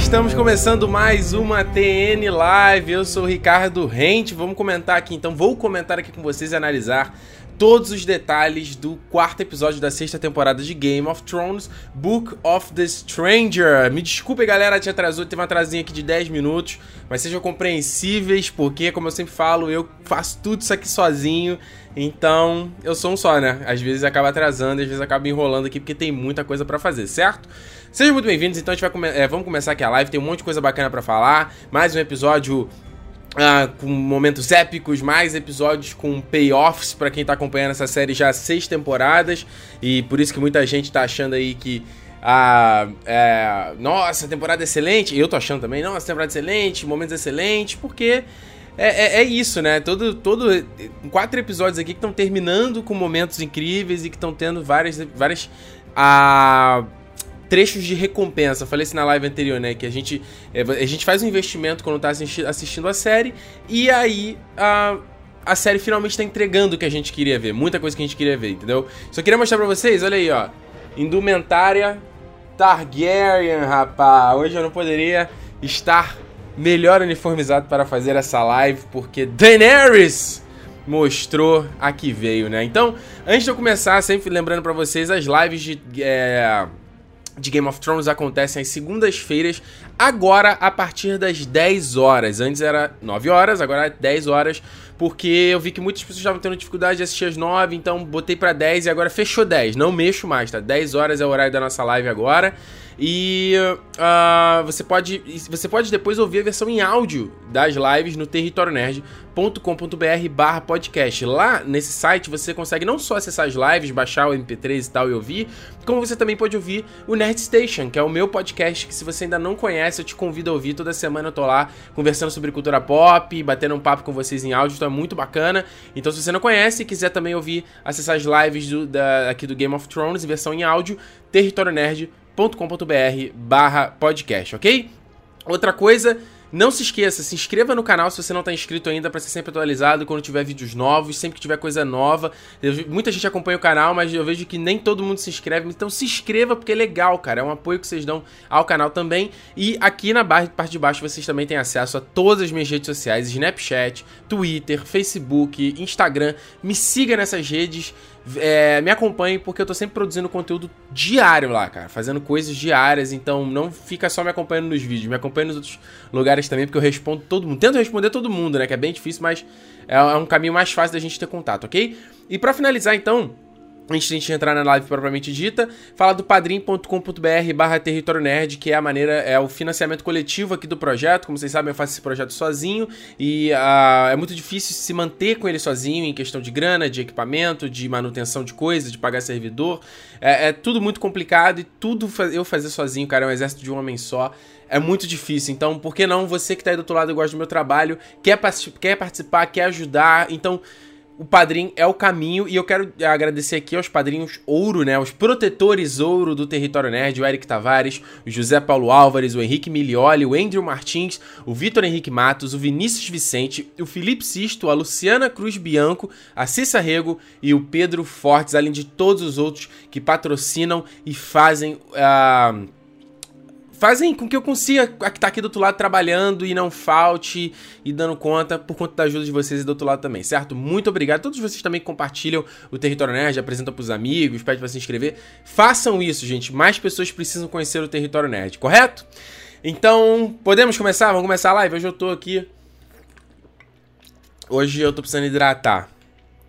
estamos começando mais uma TN Live. Eu sou o Ricardo Rente. Vamos comentar aqui então, vou comentar aqui com vocês e analisar todos os detalhes do quarto episódio da sexta temporada de Game of Thrones, Book of the Stranger. Me desculpe, galera, te atrasou, teve uma atrasinha aqui de 10 minutos, mas sejam compreensíveis, porque, como eu sempre falo, eu faço tudo isso aqui sozinho, então eu sou um só, né? Às vezes acaba atrasando, às vezes acaba enrolando aqui, porque tem muita coisa para fazer, certo? Sejam muito bem-vindos, então a gente vai come é, vamos começar aqui a live, tem um monte de coisa bacana para falar, mais um episódio ah, com momentos épicos, mais episódios com payoffs para quem tá acompanhando essa série já há seis temporadas. E por isso que muita gente tá achando aí que. Ah, é, nossa, temporada excelente. Eu tô achando também, nossa, temporada excelente, momentos excelentes, porque é, é, é, isso, né? Todo, todo. Quatro episódios aqui que estão terminando com momentos incríveis e que estão tendo várias. várias ah, trechos de recompensa. Falei isso na live anterior, né? Que a gente, é, a gente faz um investimento quando tá assisti assistindo a série e aí a, a série finalmente tá entregando o que a gente queria ver. Muita coisa que a gente queria ver, entendeu? Só queria mostrar pra vocês, olha aí, ó. Indumentária Targaryen, rapaz. Hoje eu não poderia estar melhor uniformizado para fazer essa live, porque Daenerys mostrou a que veio, né? Então, antes de eu começar, sempre lembrando para vocês as lives de... É de Game of Thrones acontecem às segundas-feiras, agora a partir das 10 horas. Antes era 9 horas, agora é 10 horas, porque eu vi que muitas pessoas estavam tendo dificuldade de assistir às 9, então botei para 10 e agora fechou 10. Não mexo mais, tá? 10 horas é o horário da nossa live agora. E uh, você, pode, você pode depois ouvir a versão em áudio das lives no territorionerd.com.br barra podcast. Lá nesse site você consegue não só acessar as lives, baixar o MP3 e tal e ouvir, como você também pode ouvir o Nerd Station, que é o meu podcast que se você ainda não conhece, eu te convido a ouvir. Toda semana eu tô lá conversando sobre cultura pop, batendo um papo com vocês em áudio, então é muito bacana. Então se você não conhece e quiser também ouvir, acessar as lives do, da, aqui do Game of Thrones versão em áudio, Território Nerd combr barra podcast, ok? Outra coisa, não se esqueça, se inscreva no canal se você não está inscrito ainda para ser sempre atualizado quando tiver vídeos novos, sempre que tiver coisa nova. Eu, muita gente acompanha o canal, mas eu vejo que nem todo mundo se inscreve, então se inscreva porque é legal, cara. É um apoio que vocês dão ao canal também. E aqui na parte de baixo vocês também têm acesso a todas as minhas redes sociais: Snapchat, Twitter, Facebook, Instagram. Me siga nessas redes é, me acompanhe porque eu tô sempre produzindo conteúdo diário lá, cara. Fazendo coisas diárias, então não fica só me acompanhando nos vídeos, me acompanhe nos outros lugares também, porque eu respondo todo mundo. Tento responder todo mundo, né? Que é bem difícil, mas é, é um caminho mais fácil da gente ter contato, ok? E para finalizar, então antes de a gente entrar na live propriamente dita, fala do padrim.com.br barra território nerd, que é a maneira, é o financiamento coletivo aqui do projeto. Como vocês sabem, eu faço esse projeto sozinho e uh, é muito difícil se manter com ele sozinho em questão de grana, de equipamento, de manutenção de coisas, de pagar servidor. É, é tudo muito complicado e tudo eu fazer sozinho, cara, é um exército de um homem só é muito difícil. Então, por que não você que tá aí do outro lado gosta do meu trabalho, quer, quer participar, quer ajudar? Então, o padrinho é o caminho e eu quero agradecer aqui aos padrinhos ouro, né? Os protetores ouro do Território Nerd, o Eric Tavares, o José Paulo Álvares, o Henrique Milioli, o Andrew Martins, o Vitor Henrique Matos, o Vinícius Vicente, o Felipe Sisto, a Luciana Cruz Bianco, a Cissa Rego e o Pedro Fortes, além de todos os outros que patrocinam e fazem a. Uh fazem com que eu consiga estar tá aqui do outro lado trabalhando e não falte e dando conta por conta da ajuda de vocês e do outro lado também, certo? Muito obrigado. Todos vocês também compartilham o Território Nerd, apresentam pros amigos, pedem para se inscrever. Façam isso, gente. Mais pessoas precisam conhecer o Território Nerd, correto? Então, podemos começar? Vamos começar a live? Hoje eu tô aqui. Hoje eu tô precisando hidratar.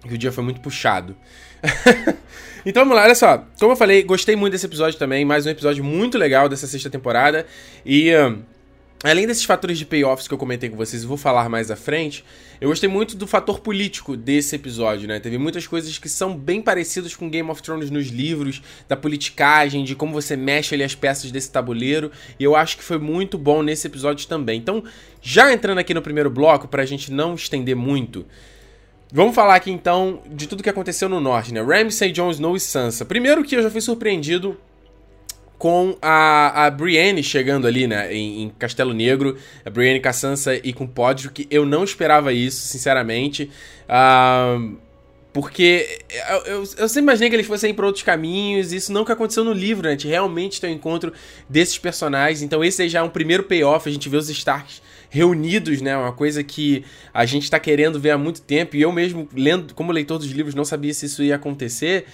Que o dia foi muito puxado. Então vamos lá, olha só. Como eu falei, gostei muito desse episódio também. Mais um episódio muito legal dessa sexta temporada. E. além desses fatores de payoffs que eu comentei com vocês, eu vou falar mais à frente. Eu gostei muito do fator político desse episódio, né? Teve muitas coisas que são bem parecidas com Game of Thrones nos livros, da politicagem, de como você mexe ali as peças desse tabuleiro. E eu acho que foi muito bom nesse episódio também. Então, já entrando aqui no primeiro bloco, pra gente não estender muito. Vamos falar aqui então de tudo que aconteceu no norte, né? Ramsay, Jon Snow e Sansa. Primeiro que eu já fui surpreendido com a, a Brienne chegando ali, né, em, em, Castelo Negro, a Brienne com a Sansa e com Podrick, eu não esperava isso, sinceramente. Uh, Porque eu, eu, eu, sempre imaginei que eles fossem ir pra outros caminhos, isso nunca aconteceu no livro, né? A gente realmente tem o um encontro desses personagens. Então esse aí já é um primeiro payoff, a gente vê os Starks reunidos, né? Uma coisa que a gente tá querendo ver há muito tempo. E eu mesmo, lendo, como leitor dos livros, não sabia se isso ia acontecer.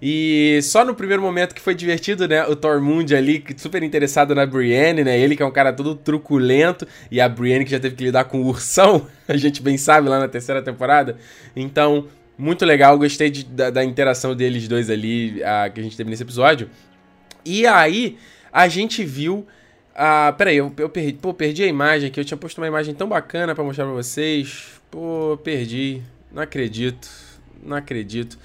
E só no primeiro momento que foi divertido, né? O Tormund ali, super interessado na Brienne, né? Ele que é um cara todo truculento. E a Brienne que já teve que lidar com o ursão, a gente bem sabe lá na terceira temporada. Então, muito legal, gostei de, da, da, interação deles dois ali a, que a gente teve nesse episódio. E aí, a gente viu. Ah, peraí, eu, eu perdi, pô, perdi a imagem aqui. Eu tinha posto uma imagem tão bacana para mostrar pra vocês. Pô, perdi. Não acredito. Não acredito.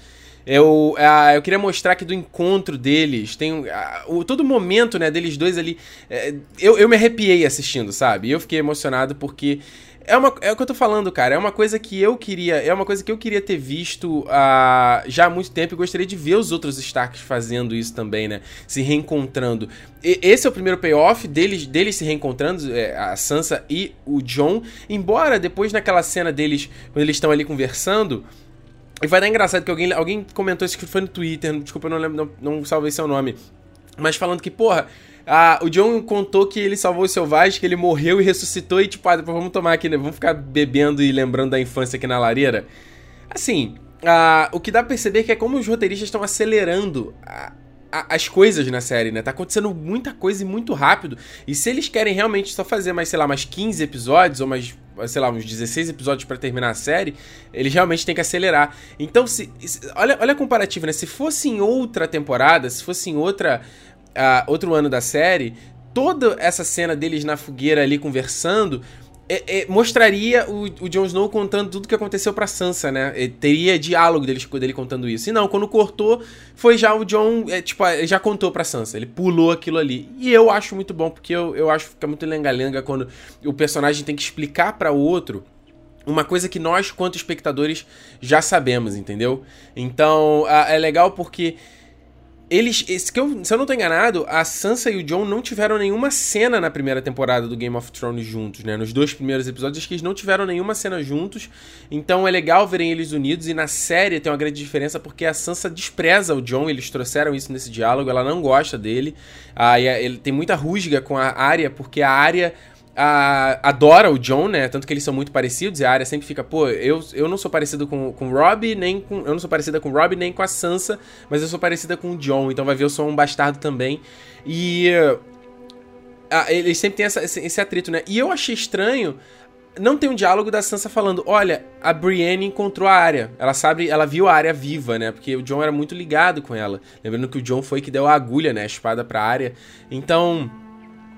Eu, uh, eu queria mostrar aqui do encontro deles. Tem uh, o, todo momento, né, deles dois ali. Uh, eu, eu me arrepiei assistindo, sabe? Eu fiquei emocionado porque. É, uma, é o que eu tô falando, cara. É uma coisa que eu queria. É uma coisa que eu queria ter visto uh, já há muito tempo e gostaria de ver os outros Starks fazendo isso também, né? Se reencontrando. E, esse é o primeiro payoff deles, deles se reencontrando, é, a Sansa e o John. Embora depois naquela cena deles, quando eles estão ali conversando. E vai dar engraçado que alguém, alguém comentou isso que foi no Twitter, desculpa, eu não lembro, não, não salvei seu nome. Mas falando que, porra, a, o John contou que ele salvou os selvagens, que ele morreu e ressuscitou e, tipo, ah, depois vamos tomar aqui, né? Vamos ficar bebendo e lembrando da infância aqui na lareira. Assim, a, o que dá pra perceber é que é como os roteiristas estão acelerando a, as coisas na série, né? Tá acontecendo muita coisa e muito rápido. E se eles querem realmente só fazer mais, sei lá, mais 15 episódios ou mais sei lá, uns 16 episódios para terminar a série, eles realmente têm que acelerar. Então, se, se, olha, olha a comparativa, né? Se fosse em outra temporada, se fosse em outra, outro ano da série, toda essa cena deles na fogueira ali conversando é, é, mostraria o, o Jon Snow contando tudo que aconteceu pra Sansa, né? E teria diálogo dele, dele contando isso. E não, quando cortou, foi já o Jon, é, tipo, já contou pra Sansa. Ele pulou aquilo ali. E eu acho muito bom, porque eu, eu acho que fica muito lenga-lenga quando o personagem tem que explicar para o outro uma coisa que nós, quanto espectadores, já sabemos, entendeu? Então, é legal porque eles, se eu, se eu não tô enganado, a Sansa e o Jon não tiveram nenhuma cena na primeira temporada do Game of Thrones juntos, né? Nos dois primeiros episódios, acho que eles não tiveram nenhuma cena juntos. Então é legal verem eles unidos. E na série tem uma grande diferença porque a Sansa despreza o Jon. Eles trouxeram isso nesse diálogo. Ela não gosta dele. Ah, ele tem muita rusga com a Arya, porque a Arya a, adora o John, né? Tanto que eles são muito parecidos e a área sempre fica, pô, eu, eu não sou parecido com, com o Rob, nem com. Eu não sou parecida com o Rob nem com a Sansa, mas eu sou parecida com o John, então vai ver, eu sou um bastardo também. E. A, eles sempre têm essa, esse, esse atrito, né? E eu achei estranho não tem um diálogo da Sansa falando, olha, a Brienne encontrou a área. Ela sabe, ela viu a área viva, né? Porque o John era muito ligado com ela. Lembrando que o John foi que deu a agulha, né? A espada pra área. Então,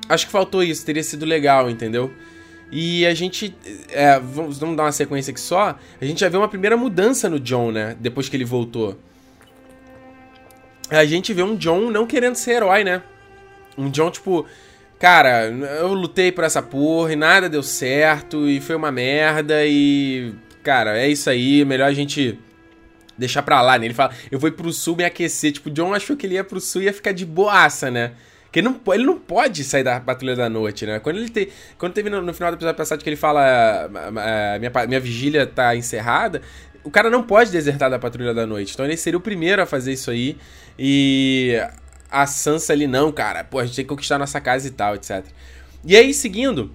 Acho que faltou isso, teria sido legal, entendeu? E a gente. É, vamos, vamos dar uma sequência aqui só. A gente já vê uma primeira mudança no John, né? Depois que ele voltou. A gente vê um John não querendo ser herói, né? Um John, tipo. Cara, eu lutei por essa porra e nada deu certo e foi uma merda e. Cara, é isso aí, melhor a gente deixar pra lá, né? Ele fala, eu vou pro sul me aquecer. Tipo, o John achou que ele ia pro sul e ia ficar de boaça, né? Porque ele não, ele não pode sair da Patrulha da Noite, né? Quando ele quando teve no, no final do episódio passado que ele fala uh, minha, minha vigília tá encerrada, o cara não pode desertar da Patrulha da Noite. Então ele seria o primeiro a fazer isso aí. E a Sansa ali, não, cara, pô, a gente tem que conquistar nossa casa e tal, etc. E aí, seguindo,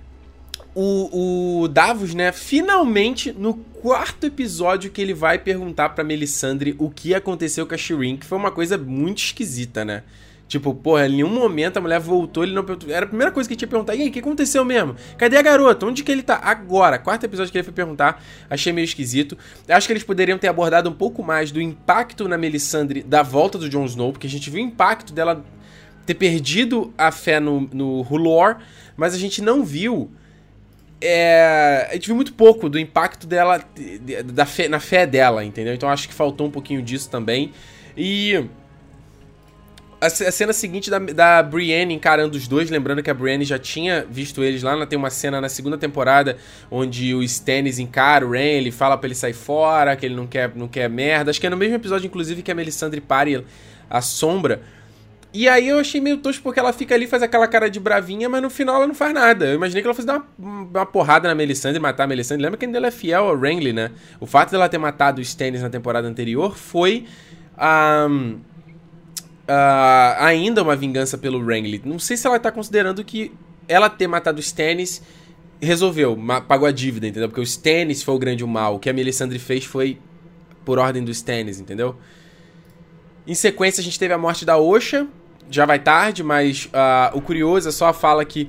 o, o Davos, né, finalmente, no quarto episódio que ele vai perguntar pra Melisandre o que aconteceu com a Shireen, que foi uma coisa muito esquisita, né? Tipo, porra, em nenhum momento a mulher voltou, ele não perguntou. Era a primeira coisa que tinha que perguntar. E aí, o que aconteceu mesmo? Cadê a garota? Onde que ele tá? Agora, quarto episódio que ele foi perguntar, achei meio esquisito. Acho que eles poderiam ter abordado um pouco mais do impacto na Melisandre da volta do Jon Snow, porque a gente viu o impacto dela ter perdido a fé no, no Hulor, mas a gente não viu. É, a gente viu muito pouco do impacto dela da fé, na fé dela, entendeu? Então acho que faltou um pouquinho disso também. E a, cena seguinte da, da Brienne encarando os dois, lembrando que a Brienne já tinha visto eles lá, tem uma cena na segunda temporada onde o Stannis encara o Ren, ele fala pra ele sair fora, que ele não quer, não quer merda. Acho que é no mesmo episódio, inclusive, que a Melisandre pare a sombra. E aí eu achei meio tosco porque ela fica ali, faz aquela cara de bravinha, mas no final ela não faz nada. Eu imaginei que ela fosse dar uma, uma porrada na Melisandre matar a Melisandre. Lembra que ainda ela é fiel ao Renly, né? O fato dela ter matado o Stannis na temporada anterior foi um, uh, ainda uma vingança pelo Renly. Não sei se ela tá considerando que ela ter matado o Stannis resolveu, pagou a dívida, entendeu? Porque o Stannis foi o grande mal. O que a Melisandre fez foi por ordem do Stannis, entendeu? Em sequência, a gente teve a morte da Osha, já vai tarde, mas uh, o curioso é só a fala que.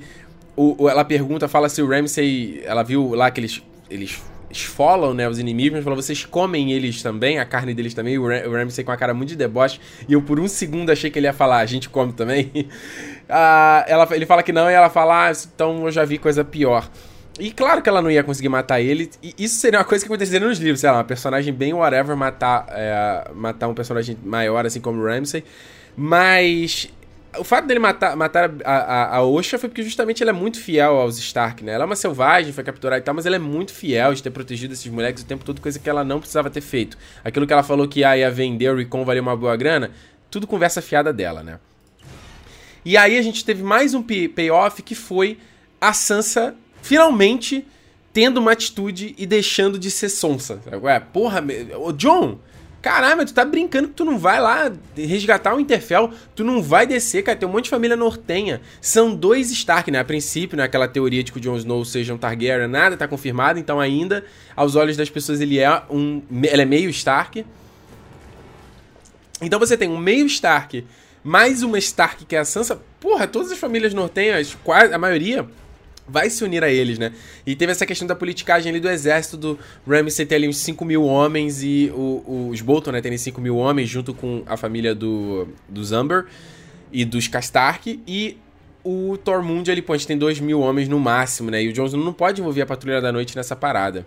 O, ela pergunta, fala se o Ramsay. Ela viu lá que eles, eles esfolam, né, os inimigos, mas falou, vocês comem eles também, a carne deles também, o, Ram, o Ramsay com a cara muito de deboche, e eu por um segundo achei que ele ia falar, a gente come também. uh, ela, ele fala que não, e ela fala, ah, então eu já vi coisa pior. E claro que ela não ia conseguir matar ele. E isso seria uma coisa que aconteceria nos livros, sei lá, uma personagem bem whatever matar, é, matar um personagem maior, assim como o Ramsay. Mas o fato dele matar, matar a, a, a Osha foi porque justamente ela é muito fiel aos Stark, né? Ela é uma selvagem, foi capturada e tal, mas ela é muito fiel de ter protegido esses moleques o tempo todo, coisa que ela não precisava ter feito. Aquilo que ela falou que ah, ia vender o Recon valia uma boa grana, tudo conversa fiada dela, né? E aí a gente teve mais um payoff que foi a Sansa finalmente tendo uma atitude e deixando de ser sonsa. Ué, porra, ô John, Caralho, tu tá brincando que tu não vai lá resgatar o Interfell, tu não vai descer, cara, tem um monte de família nortenha. São dois Stark, né? A princípio, né, aquela teoria de que o Jon Snow seja um Targaryen, nada tá confirmado, então ainda, aos olhos das pessoas, ele é um... ele é meio Stark. Então você tem um meio Stark, mais uma Stark que é a Sansa. Porra, todas as famílias nortenhas, quase, a maioria vai se unir a eles, né? E teve essa questão da politicagem ali do exército do Ramsay ter ali uns 5 mil homens e o, os Bolton, né, terem 5 mil homens junto com a família do, dos Amber e dos Castark e o Tormund ali, pô, a gente tem 2 mil homens no máximo, né? E o Johnson não pode envolver a Patrulha da Noite nessa parada.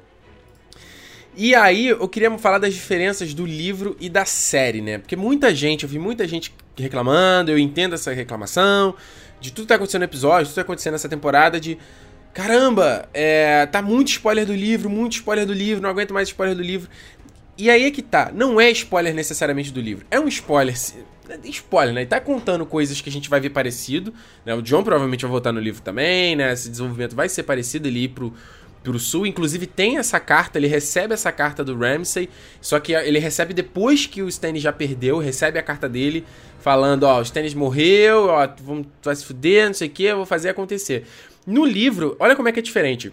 E aí, eu queria falar das diferenças do livro e da série, né? Porque muita gente, eu vi muita gente reclamando, eu entendo essa reclamação, de tudo que tá acontecendo no episódio, tudo que tá acontecendo nessa temporada, de caramba, é, tá muito spoiler do livro, muito spoiler do livro, não aguento mais spoiler do livro. E aí é que tá, não é spoiler necessariamente do livro, é um spoiler, spoiler, né? E tá contando coisas que a gente vai ver parecido, né? O John provavelmente vai voltar no livro também, né? Esse desenvolvimento vai ser parecido ali pro, pro sul. Inclusive tem essa carta, ele recebe essa carta do Ramsay, só que ele recebe depois que o Stannis já perdeu, recebe a carta dele falando, ó, o Stannis morreu, ó, vamos, vai se fuder, não sei o que, eu vou fazer acontecer. No livro, olha como é que é diferente.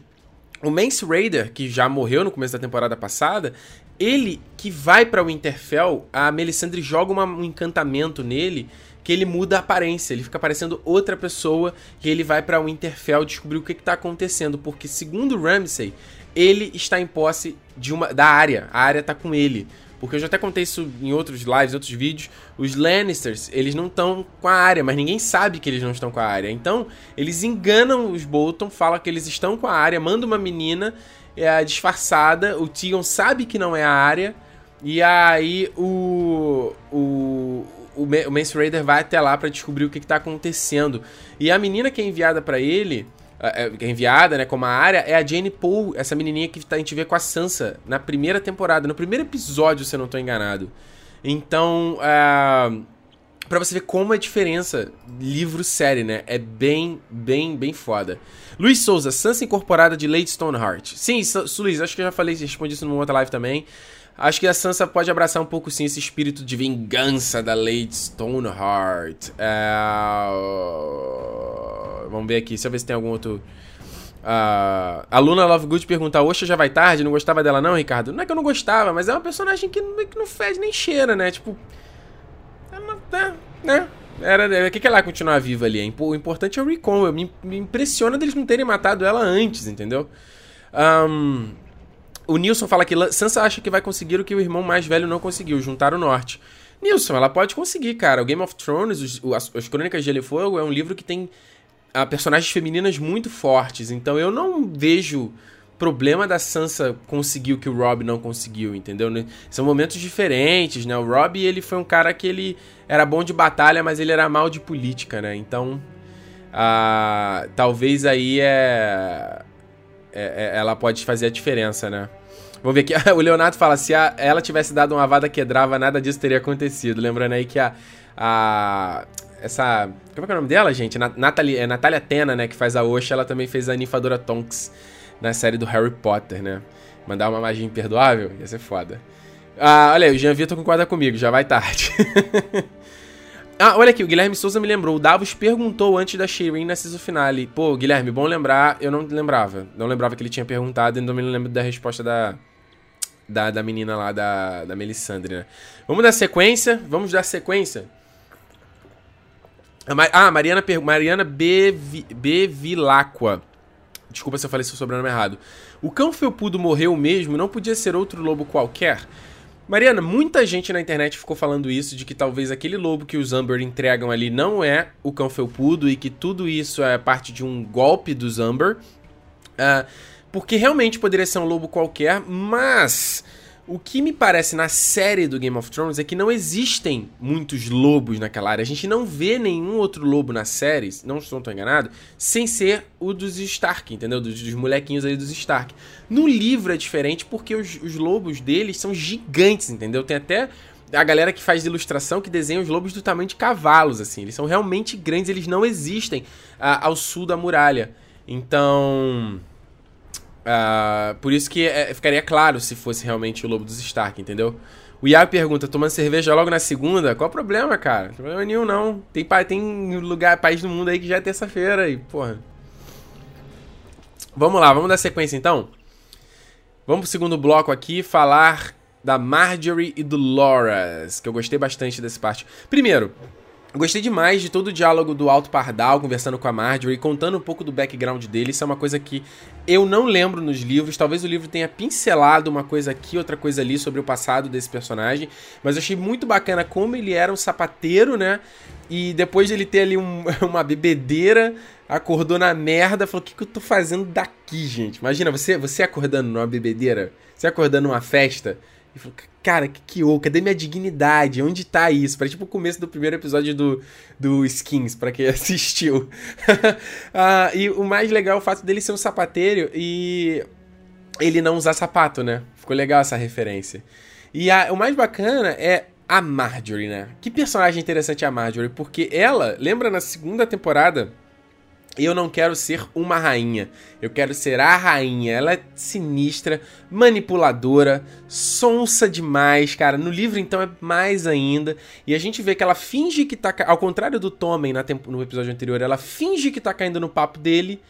O Mance Raider, que já morreu no começo da temporada passada, ele que vai para o Winterfell, a Melisandre joga uma, um encantamento nele que ele muda a aparência, ele fica parecendo outra pessoa e ele vai para Winterfell descobrir o que está acontecendo, porque segundo Ramsay, ele está em posse de uma da área, a área está com ele. Porque eu já até contei isso em outros lives, outros vídeos. Os Lannisters, eles não estão com a área, mas ninguém sabe que eles não estão com a área. Então, eles enganam os Bolton, falam que eles estão com a área, manda uma menina é, disfarçada. O Tion sabe que não é a área. E aí o. O, o, o Mance Raider vai até lá para descobrir o que, está acontecendo. E a menina que é enviada para ele é, é enviada, né, como a área, é a Jane Poole, essa menininha que a gente vê com a Sansa na primeira temporada, no primeiro episódio, se eu não estou enganado. Então, uh, para você ver como é a diferença livro-série, né? É bem, bem, bem foda. Luiz Souza, Sansa incorporada de Lady Stoneheart. Sim, Luiz, acho que eu já falei, respondi isso numa outra live também. Acho que a Sansa pode abraçar um pouco sim esse espírito de vingança da Lady Stoneheart. É... Vamos ver aqui, deixa eu ver se tem algum outro. Uh, a Luna Lovegood pergunta: Oxa, já vai tarde? Não gostava dela, não, Ricardo? Não é que eu não gostava, mas é uma personagem que não, que não fede nem cheira, né? Tipo. Ela, né? né? Era, o que, que ela continuar viva ali? O importante é o Recon. Me, me impressiona deles não terem matado ela antes, entendeu? Um, o Nilson fala que Sansa acha que vai conseguir o que o irmão mais velho não conseguiu, juntar o norte. Nilson, ela pode conseguir, cara. O Game of Thrones, os, as, as Crônicas de Gelo e Fogo, é um livro que tem a, ah, personagens femininas muito fortes. Então eu não vejo problema da Sansa conseguir o que o Rob não conseguiu, entendeu? São momentos diferentes, né? O Rob, ele foi um cara que ele era bom de batalha, mas ele era mal de política, né? Então, ah, talvez aí é, é, é, ela pode fazer a diferença, né? Vamos ver aqui. o Leonardo fala: se a, ela tivesse dado uma vada quedrava, nada disso teria acontecido. Lembrando aí que a, a essa. Como é que é o nome dela, gente? Natalie, é Natália Tena, né? Que faz a Osha, ela também fez a Nifadora Tonks na série do Harry Potter, né? Mandar uma magia imperdoável, ia ser foda. Ah, olha aí, o Jean Vitor concorda comigo, já vai tarde. ah, olha aqui, o Guilherme Souza me lembrou. O Davos perguntou antes da Shirin na season finale. Pô, Guilherme, bom lembrar. Eu não lembrava. Não lembrava que ele tinha perguntado e não me lembro da resposta da, da, da menina lá, da, da Melisandre, né? Vamos dar sequência? Vamos dar sequência? Ah, Mariana, Mariana Bevilacqua. Desculpa se eu falei seu sobrenome errado. O cão felpudo morreu mesmo, não podia ser outro lobo qualquer? Mariana, muita gente na internet ficou falando isso, de que talvez aquele lobo que os Amber entregam ali não é o cão felpudo e que tudo isso é parte de um golpe dos Amber. Uh, porque realmente poderia ser um lobo qualquer, mas o que me parece na série do Game of Thrones é que não existem muitos lobos naquela área. A gente não vê nenhum outro lobo na série, não estou tão enganado, sem ser o dos Stark, entendeu? Dos, dos molequinhos aí dos Stark. No livro é diferente porque os, os lobos deles são gigantes, entendeu? Tem até a galera que faz ilustração que desenha os lobos do tamanho de cavalos, assim. Eles são realmente grandes, eles não existem uh, ao sul da muralha. Então. Uh, por isso que é, ficaria claro se fosse realmente o Lobo dos Stark, entendeu? O Iago pergunta, tomando cerveja logo na segunda? Qual o problema, cara? Não problema nenhum, não. Tem, tem lugar, país do mundo aí que já é terça-feira e, porra. Vamos lá, vamos dar sequência então? Vamos pro segundo bloco aqui falar da Marjorie e do Loras, que eu gostei bastante dessa parte. Primeiro, Gostei demais de todo o diálogo do Alto Pardal conversando com a Marjorie, contando um pouco do background dele. Isso é uma coisa que eu não lembro nos livros. Talvez o livro tenha pincelado uma coisa aqui, outra coisa ali sobre o passado desse personagem. Mas eu achei muito bacana como ele era um sapateiro, né? E depois de ele ter ali um, uma bebedeira, acordou na merda, falou: O que, que eu tô fazendo daqui, gente? Imagina, você, você acordando numa bebedeira, você acordando numa festa, e falou: cara, que que ou, cadê minha dignidade? Onde tá isso? Para tipo o começo do primeiro episódio do, do Skins, para quem assistiu. ah, e o mais legal é o fato dele ser um sapateiro e ele não usar sapato, né? Ficou legal essa referência. E a, o mais bacana é a Marjorie, né? Que personagem interessante é a Marjorie, porque ela, lembra na segunda temporada eu não quero ser uma rainha. Eu quero ser a rainha. Ela é sinistra, manipuladora, sonsa demais, cara. No livro, então, é mais ainda. E a gente vê que ela finge que tá. Ao contrário do Tommen no episódio anterior, ela finge que tá caindo no papo dele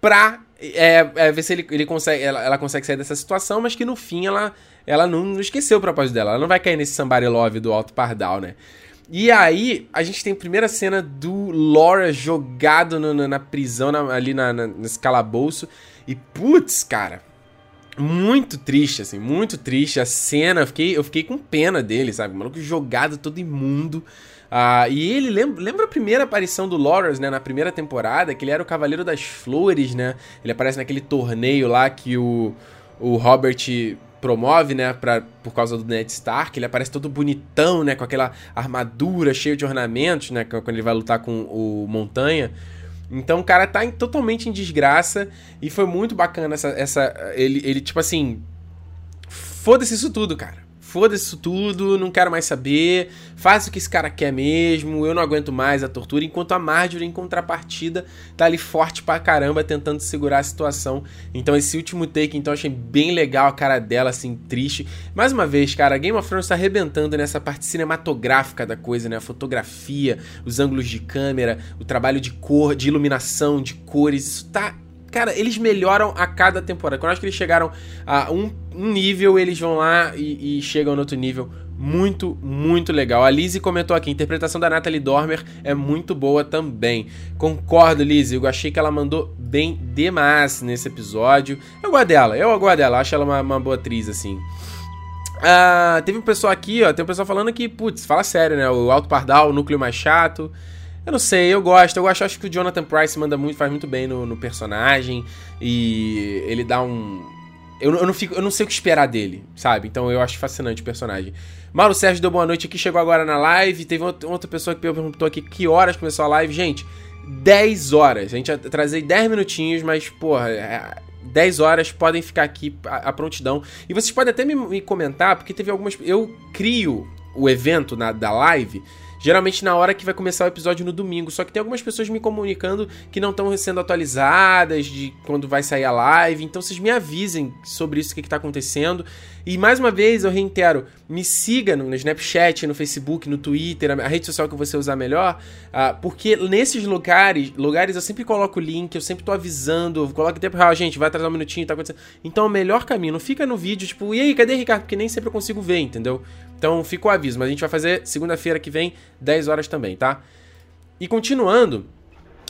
pra é, é, ver se ele, ele consegue, ela, ela, consegue sair dessa situação, mas que no fim ela, ela não, não esqueceu o propósito dela. Ela não vai cair nesse somebody love do Alto Pardal, né? E aí, a gente tem a primeira cena do Laura jogado no, na, na, prisão, na, ali na, nesse calabouço. E, putz, cara, muito triste, assim, muito triste a cena. Eu fiquei, eu fiquei com pena dele, sabe? O maluco jogado todo imundo. Uh, e ele lembra, lembra a primeira aparição do Loras, né? Na primeira temporada, que ele era o Cavaleiro das Flores, né? Ele aparece naquele torneio lá que o, o Robert promove, né, pra, por causa do Ned Stark, ele aparece todo bonitão, né, com aquela armadura cheia de ornamentos, né, quando ele vai lutar com o Montanha. Então o cara tá em, totalmente em desgraça e foi muito bacana essa, essa ele, ele tipo assim, foda-se isso tudo, cara foda-se isso tudo, não quero mais saber, faz o que esse cara quer mesmo, eu não aguento mais a tortura, enquanto a Marjorie, em contrapartida, tá ali forte pra caramba, tentando segurar a situação. Então esse último take, então, achei bem legal a cara dela, assim, triste. Mais uma vez, cara, Game of Thrones tá arrebentando nessa parte cinematográfica da coisa, né? A fotografia, os ângulos de câmera, o trabalho de cor, de iluminação, de cores, isso tá Cara, eles melhoram a cada temporada. Quando eu acho que eles chegaram a um, um nível, eles vão lá e, e, chegam no outro nível. Muito, muito legal. A Lizzie comentou aqui: a interpretação da Natalie Dormer é muito boa também. Concordo, Lizzie. Eu achei que ela mandou bem demais nesse episódio. Eu gosto dela, eu gosto dela. Acho ela uma, uma boa atriz, assim. Ah, teve um pessoal aqui, ó. Tem um pessoal falando que, putz, fala sério, né? O Alto Pardal, o núcleo mais chato. Eu não sei, eu gosto. Eu gosto, acho que o Jonathan Price manda muito, faz muito bem no, no personagem. E ele dá um. Eu, eu, não fico, eu não sei o que esperar dele, sabe? Então eu acho fascinante o personagem. Mauro Sérgio deu boa noite aqui, chegou agora na live. Teve outra pessoa que perguntou aqui que horas começou a live. Gente, 10 horas. A gente ia trazer 10 minutinhos, mas, porra, 10 é, horas podem ficar aqui à prontidão. E vocês podem até me, me comentar, porque teve algumas. Eu crio o evento na, da live geralmente na hora que vai começar o episódio no domingo. Só que tem algumas pessoas me comunicando que não estão sendo atualizadas de quando vai sair a live. Então vocês me avisem sobre isso, o que, está acontecendo. E mais uma vez eu reitero, me siga no, Snapchat, no Facebook, no Twitter, a, rede social que você usar melhor, uh, porque nesses lugares, lugares eu sempre coloco o link, eu sempre tô avisando, coloco tempo real, gente, vai atrasar um minutinho, tá acontecendo. Então é o melhor caminho, não fica no vídeo, tipo, e aí, cadê Ricardo? Porque nem sempre eu consigo ver, entendeu? Então fica o aviso, mas a gente vai fazer segunda-feira que vem, 10 horas também, tá? E continuando,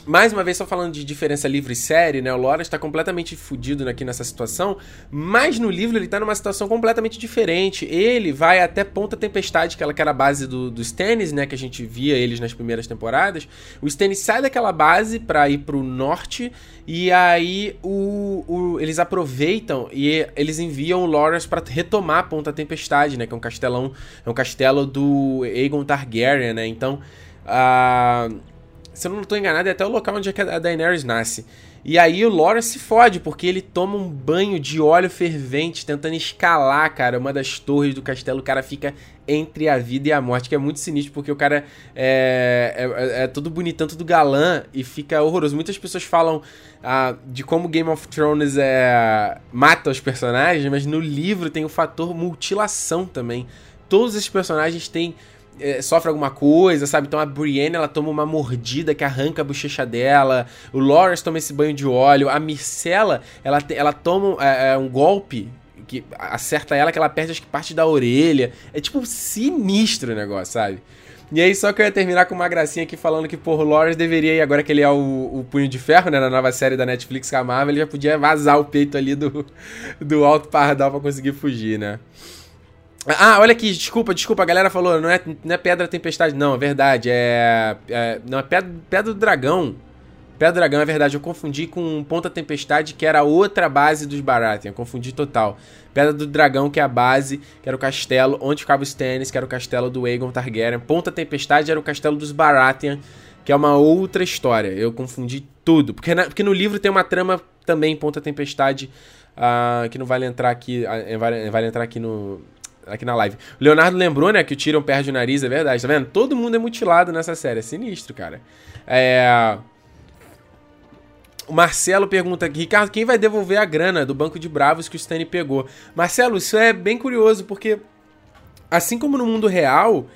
mais uma vez, só falando de diferença livre e série, né? O Lora está completamente fudido aqui nessa situação, mas no livro ele está numa situação completamente diferente. Ele vai até Ponta Tempestade, que era a base do, do Stannis, né? Que a gente via eles nas primeiras temporadas. O Stannis sai daquela base para ir pro norte, e aí o, o, eles aproveitam e eles enviam o Loras para retomar Ponta Tempestade, né? Que é um castelão, é um castelo do Aegon Targaryen, né? Então. Uh, se eu não estou enganado, é até o local onde a Daenerys nasce. E aí o Loras se fode, porque ele toma um banho de óleo fervente tentando escalar, cara, uma das torres do castelo. O cara fica entre a vida e a morte, que é muito sinistro, porque o cara é, é, é todo bonitão, todo galã e fica horroroso. Muitas pessoas falam ah, de como Game of Thrones é, mata os personagens, mas no livro tem o fator mutilação também. Todos esses personagens têm é, sofre alguma coisa, sabe? Então a Brienne ela toma uma mordida que arranca a bochecha dela. O Loras toma esse banho de óleo. A Micela ela, ela toma é, é, um golpe que acerta ela que ela perde acho que parte da orelha. É tipo sinistro o negócio, sabe? E aí, só que eu ia terminar com uma gracinha aqui falando que, porra, o Loras deveria agora que ele é o, o Punho de Ferro, né, na nova série da Netflix com a Marvel, ele já podia vazar o peito ali do, do Alto Pardal pra conseguir fugir, né? Ah, olha aqui, desculpa, desculpa, a galera falou, não é, não é Pedra Tempestade, não, é verdade, é. é não, é Pedra, pedra do Dragão. Pedra do Dragão, é verdade, eu confundi com Ponta Tempestade, que era outra base dos Baratheon, confundi total. Pedra do Dragão, que é a base, que era o castelo onde ficava o Stannis, que era o castelo do Aegon Targaryen. Ponta Tempestade era o castelo dos Baratheon, que é uma outra história. Eu confundi tudo, porque, na, porque no livro tem uma trama também, Ponta Tempestade, uh, que não vale entrar aqui, uh, vale, vale entrar aqui no, aqui na live. O Leonardo lembrou, né, que o Tyrion perde o nariz, é verdade, tá vendo? Todo mundo é mutilado nessa série, é sinistro, cara. É... O Marcelo pergunta aqui, Ricardo, quem vai devolver a grana do banco de bravos que o Stanley pegou? Marcelo, isso é bem curioso, porque assim como no mundo real,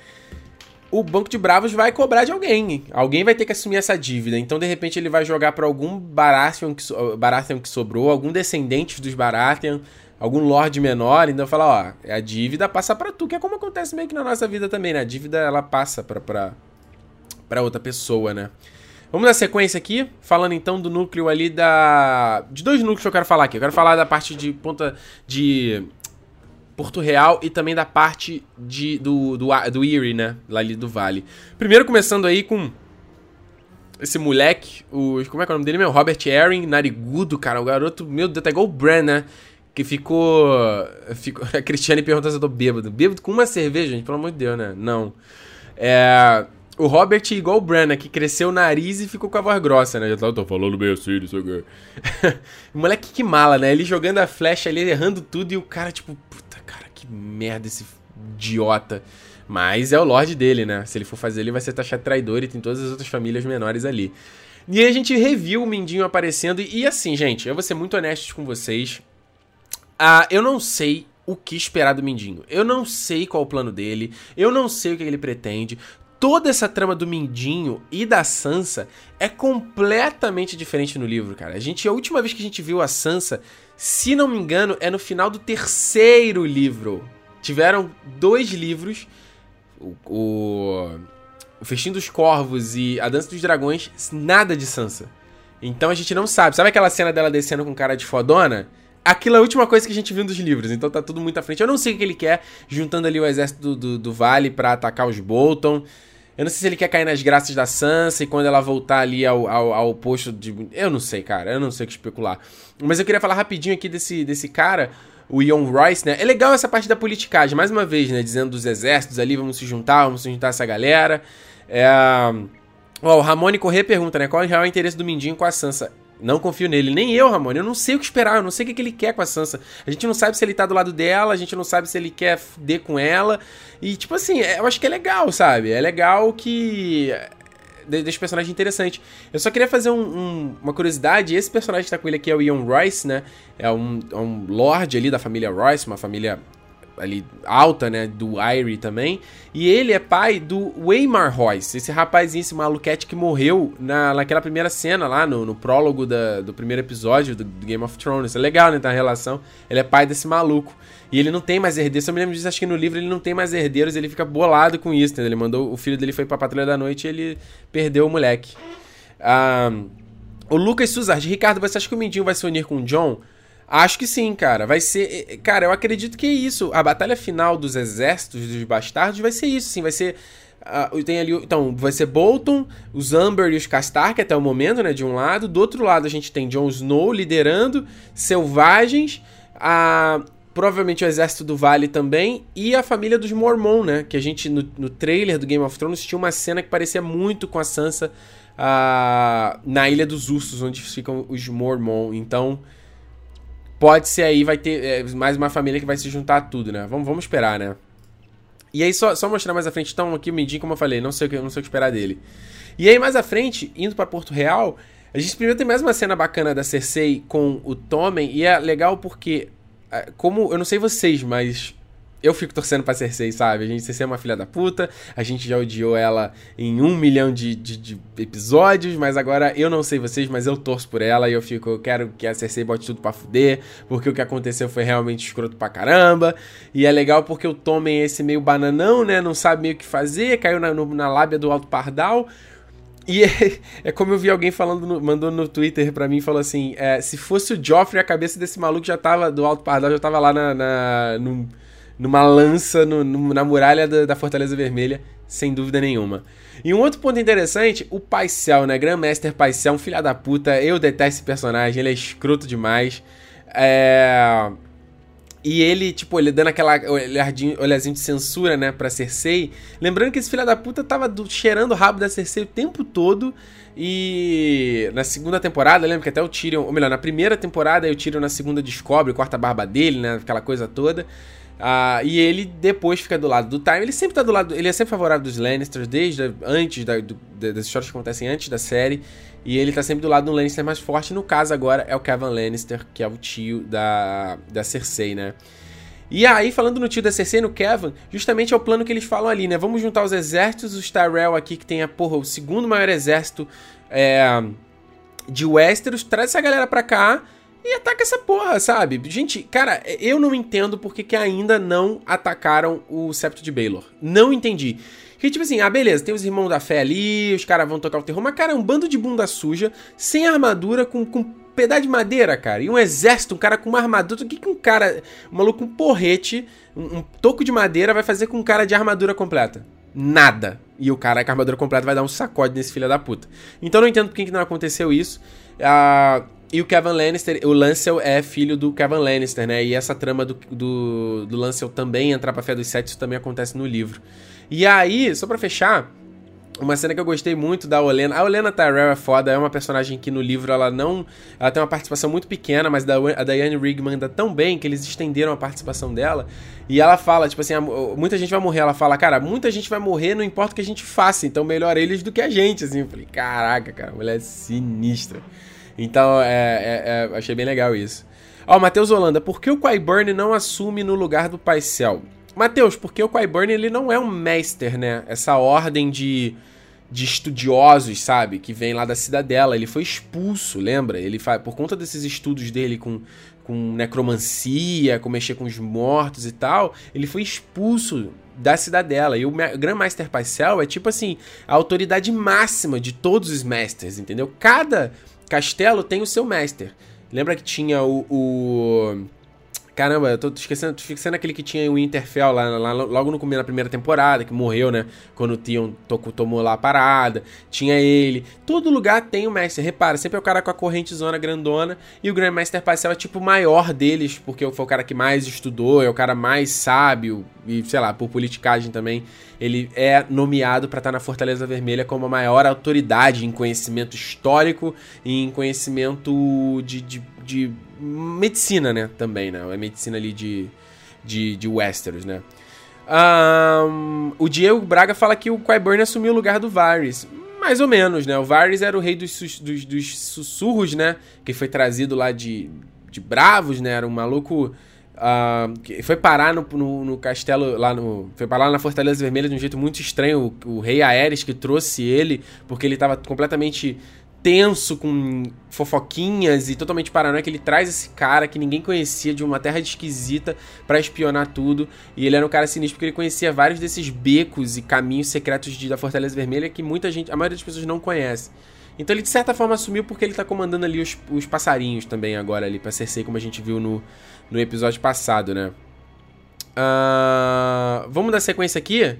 o banco de bravos vai cobrar de alguém. Alguém vai ter que assumir essa dívida. Então, de repente, ele vai jogar para algum Baratheon que, Baratheon que sobrou, algum descendente dos Baratheon, algum lord menor, então fala, ó, a dívida passa para tu, que é como acontece meio que na nossa vida também, né? A dívida ela passa pra, pra, outra pessoa, né? Vamos dar sequência aqui, falando então do núcleo ali da. De dois núcleos que eu quero falar aqui. Eu quero falar da parte de ponta de Porto Real e também da parte de, do, do, do Erie, né? Lá ali do Vale. Primeiro começando aí com esse moleque, o. Como é que é o nome dele meu? Robert Aaron, narigudo, cara. O garoto, meu Deus, tá igual o Bran, né? Que ficou, ficou. A Cristiane pergunta se eu tô bêbado. Bêbado com uma cerveja, gente, pelo amor de Deus, né? Não. É. O Robert, igual o Brenna, que cresceu o nariz e ficou com a voz grossa, né? Já tá, tô falando bem assim, não sei o que. o moleque que mala, né? Ele jogando a flecha ali, errando tudo, e o cara, tipo, puta, cara, que merda esse idiota. Mas é o Lorde dele, né? Se ele for fazer, ele vai ser taxado traidor e tem todas as outras famílias menores ali. E aí a gente reviu o Mindinho aparecendo. E, e assim, gente, eu vou ser muito honesto com vocês. Ah, eu não sei o que esperar do Mindinho. Eu não sei qual o plano dele. Eu não sei o que ele pretende. Toda essa trama do Mindinho e da Sansa é completamente diferente no livro, cara. A gente, a última vez que a gente viu a Sansa, se não me engano, é no final do terceiro livro. Tiveram dois livros, o, o, o Festim dos Corvos e A Dança dos Dragões, nada de Sansa. Então a gente não sabe. Sabe aquela cena dela descendo com cara de fodona? Aquilo é a última coisa que a gente viu dos livros, então tá tudo muito à frente. Eu não sei o que ele quer, juntando ali o exército do, do, do Vale para atacar os Bolton. Eu não sei se ele quer cair nas graças da Sansa e quando ela voltar ali ao, ao, ao, posto de. Eu não sei, cara. Eu não sei o que especular. Mas eu queria falar rapidinho aqui desse, desse cara, o Ion Royce, né? É legal essa parte da politicagem, mais uma vez, né? Dizendo dos exércitos ali, vamos se juntar, vamos se juntar essa galera. É. Ó, o Ramone Corrêa pergunta, né? Qual é o real interesse do Mindinho com a Sansa? Não confio nele. Nem eu, Ramon. Eu não sei o que esperar. Eu não sei o que, ele quer com a Sansa. A gente não sabe se ele tá do lado dela. A gente não sabe se ele quer fuder com ela. E, tipo assim, é, eu acho que é legal, sabe? É legal que deixa o personagem interessante. Eu só queria fazer um, um, uma curiosidade. Esse personagem que tá com ele aqui é o Ian Royce, né? É um, é um lord ali da família Royce, uma família ali alta, né, do Irie também. E ele é pai do Waymar Royce, esse rapazinho, esse maluquete que morreu na, naquela primeira cena lá, no, no prólogo da, do primeiro episódio do, do, Game of Thrones. É legal, né, tá a relação. Ele é pai desse maluco. E ele não tem mais herdeiros. Se eu me lembro disso, acho que no livro ele não tem mais herdeiros, ele fica bolado com isso, entendeu? Ele mandou, o filho dele foi pra Patrulha da Noite e ele perdeu o moleque. Ah, o Lucas Suzard, Ricardo, você acha que o Mindinho vai se unir com o John? Acho que sim, cara. Vai ser. Cara, eu acredito que é isso. A batalha final dos exércitos dos bastardos vai ser isso, sim. Vai ser. Uh, tem ali. Então, vai ser Bolton, os Amber e os Castark até o momento, né? De um lado. Do outro lado, a gente tem Jon Snow liderando, selvagens. A. Provavelmente o exército do Vale também. E a família dos Mormon, né? Que a gente, no, no trailer do Game of Thrones, tinha uma cena que parecia muito com a Sansa uh, na Ilha dos Ursos, onde ficam os Mormon. Então, pode ser aí, vai ter é, mais uma família que vai se juntar a tudo, né? Vamos, vamos esperar, né? E aí, só, só mostrar mais à frente, então, aqui o Mindinho, como eu falei, não sei, não sei o que esperar dele. E aí, mais à frente, indo para Porto Real, a gente primeiro tem mais uma cena bacana da Cersei com o Tommen, e é legal porque, é, como, eu não sei vocês, mas eu fico torcendo pra Cersei, sabe? A gente, Cersei é uma filha da puta, a gente já odiou ela em um milhão de, de, de, episódios, mas agora eu não sei vocês, mas eu torço por ela e eu fico, eu quero que a Cersei bote tudo pra fuder, porque o que aconteceu foi realmente escroto pra caramba, e é legal porque o Tommen é esse meio bananão, né? Não sabe meio o que fazer, caiu na, no, na lábia do Alto Pardal, e é, é, como eu vi alguém falando, no, mandou no Twitter pra mim, falou assim, é, se fosse o Joffrey, a cabeça desse maluco já tava, do Alto Pardal, já tava lá na, na no, numa lança no, no, na muralha da, da, Fortaleza Vermelha, sem dúvida nenhuma. E um outro ponto interessante, o Paisel, né? Grandmaster Paisel, um filho da puta. Eu detesto esse personagem, ele é escroto demais. É... E ele, tipo, ele dando aquela olhadinho, olhazinho de censura, né, pra Cersei. Lembrando que esse filho da puta tava do, cheirando o rabo da Cersei o tempo todo. E na segunda temporada, lembra que até o Tyrion, ou melhor, na primeira temporada, o Tyrion na segunda descobre, corta a barba dele, né, aquela coisa toda. Uh, e ele depois fica do lado do Time. Ele sempre tá do lado. Ele é sempre favorável dos Lannisters, desde antes da, do, das histórias que acontecem antes da série. E ele tá sempre do lado do Lannister mais forte. No caso, agora é o Kevin Lannister, que é o tio da, da Cersei, né? E aí, falando no tio da Cersei, no Kevin, justamente é o plano que eles falam ali, né? Vamos juntar os exércitos, os Tyrell aqui, que tem a, porra, o segundo maior exército é, de Westeros, traz essa galera pra cá e ataca essa porra, sabe? Gente, cara, eu não entendo porque que ainda não atacaram o Septo de Baelor. Não entendi. Que tipo assim, ah, beleza, tem os irmãos da fé ali, os caras vão tocar o terror, mas cara, é um bando de bunda suja, sem armadura, com, com pedaço de madeira, cara. E um exército, um cara com uma armadura. O que, que um cara, um maluco com um porrete, um, um toco de madeira vai fazer com um cara de armadura completa? Nada. E o cara com armadura completa vai dar um sacode nesse filho da puta. Então eu não entendo por que, que não aconteceu isso. Ah. E o Kevin Lannister, o Lancel é filho do Kevin Lannister, né? E essa trama do, do, do Lancel também entrar pra Fé dos Sete, isso também acontece no livro. E aí, só pra fechar, uma cena que eu gostei muito da Olena. A Olena Tyrell é foda, é uma personagem que no livro ela não. Ela tem uma participação muito pequena, mas a Diane Rigg manda tão bem que eles estenderam a participação dela. E ela fala, tipo assim, muita gente vai morrer. Ela fala, cara, muita gente vai morrer, não importa o que a gente faça, então melhor eles do que a gente, assim. Eu falei, caraca, cara, mulher é sinistra. Então, é, é, é, achei bem legal isso. Ó, Matheus Holanda, por que o Qyburn não assume no lugar do Paisel? Matheus, porque o Qyburn ele não é um master, né? Essa ordem de, de estudiosos, sabe? Que vem lá da cidadela. Ele foi expulso, lembra? Ele faz por conta desses estudos dele com, com necromancia, com mexer com os mortos e tal, ele foi expulso da cidadela. E o Grandmaster Paisel é tipo assim, a autoridade máxima de todos os masters, entendeu? Cada Castelo tem o seu Master. Lembra que tinha o. o... Caramba, eu tô esquecendo, tô esquecendo aquele que tinha o Interfell lá, lá, logo no começo da primeira temporada, que morreu, né? Quando o Tion tomou lá a parada. Tinha ele. Todo lugar tem o Master. Repara, sempre é o cara com a corrente zona grandona. E o Grandmaster Parcel é tipo o maior deles, porque foi o cara que mais estudou, é o cara mais sábio, e sei lá, por politicagem também, ele é nomeado para estar tá na Fortaleza Vermelha como a maior autoridade em conhecimento histórico e em conhecimento de, de, de medicina, né? Também, né? É medicina ali de, de, de Westeros, né? Um, o Diego Braga fala que o Qyburn assumiu o lugar do Varys. Mais ou menos, né? O Varys era o rei dos, dos, dos sussurros, né? Que foi trazido lá de, de Bravos, né? Era um maluco. Uh, foi parar no, no, no, castelo lá no. Foi parar na Fortaleza Vermelha de um jeito muito estranho. O, o rei Aerys que trouxe ele, porque ele estava completamente tenso, com fofoquinhas e totalmente paranoico. Ele traz esse cara que ninguém conhecia de uma terra esquisita para espionar tudo. E ele era um cara sinistro porque ele conhecia vários desses becos e caminhos secretos de, da Fortaleza Vermelha que muita gente, a maioria das pessoas não conhece. Então ele de certa forma assumiu porque ele tá comandando ali os, os passarinhos também agora ali pra Cersei, como a gente viu no, no episódio passado, né? Uh, vamos dar sequência aqui?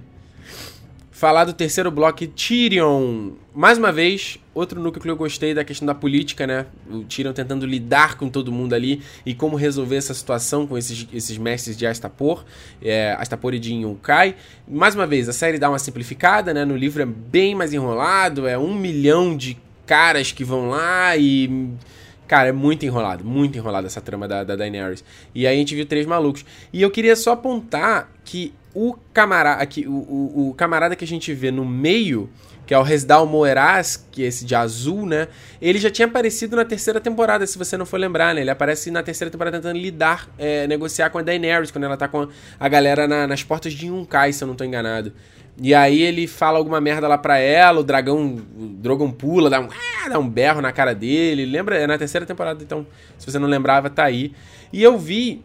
falar do terceiro bloco, Tyrion. Mais uma vez, outro núcleo que eu gostei da questão da política, né? O Tyrion tentando lidar com todo mundo ali e como resolver essa situação com esses, esses mestres de Astapor, é, Astapor e de Yunkai. Mais uma vez, a série dá uma simplificada, né? No livro é bem mais enrolado, é um milhão de caras que vão lá e Cara, é muito enrolado, muito enrolado essa trama da, da Daenerys. E aí a gente viu três malucos. E eu queria só apontar que o camarada, aqui, o, o, o camarada que a gente vê no meio, que é o Resdal Moeraz, que é esse de azul, né? Ele já tinha aparecido na terceira temporada, se você não for lembrar, né? Ele aparece na terceira temporada tentando lidar, é, negociar com a Daenerys, quando ela tá com a galera na, nas portas de Yunkai, se eu não tô enganado. E aí ele fala alguma merda lá pra ela, o dragão, o Drogon pula, dá um, ah, dá um berro na cara dele. Lembra? É na terceira temporada, então, se você não lembrava, tá aí. E eu vi.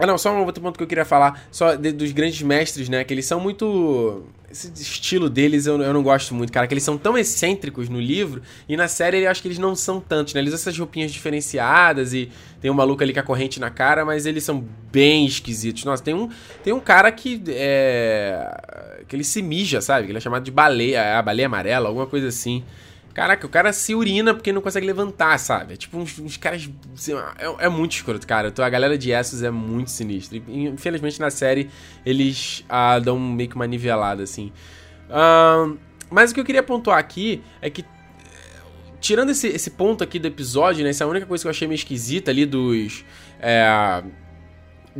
Ah, não, só um outro ponto que eu queria falar, só de, dos grandes mestres, né? Que eles são muito esse estilo deles eu, eu não gosto muito, cara. Que eles são tão excêntricos no livro e na série eu acho que eles não são tantos, né? Eles usam essas roupinhas diferenciadas e tem um maluco ali com a corrente na cara, mas eles são bem esquisitos. Nossa, tem um, tem um cara que é. que ele se mija, sabe? Que ele é chamado de baleia, a baleia amarela, alguma coisa assim. Caraca, o cara se urina porque não consegue levantar, sabe? É tipo uns, uns caras. Assim, é, é, muito escroto, cara. Então a galera de Essos é muito sinistra. E, infelizmente na série eles ah, dão meio que uma nivelada, assim. Mas o que eu queria pontuar aqui é que. Tirando esse, esse ponto aqui do episódio, né? Essa é a única coisa que eu achei meio esquisita ali dos. É,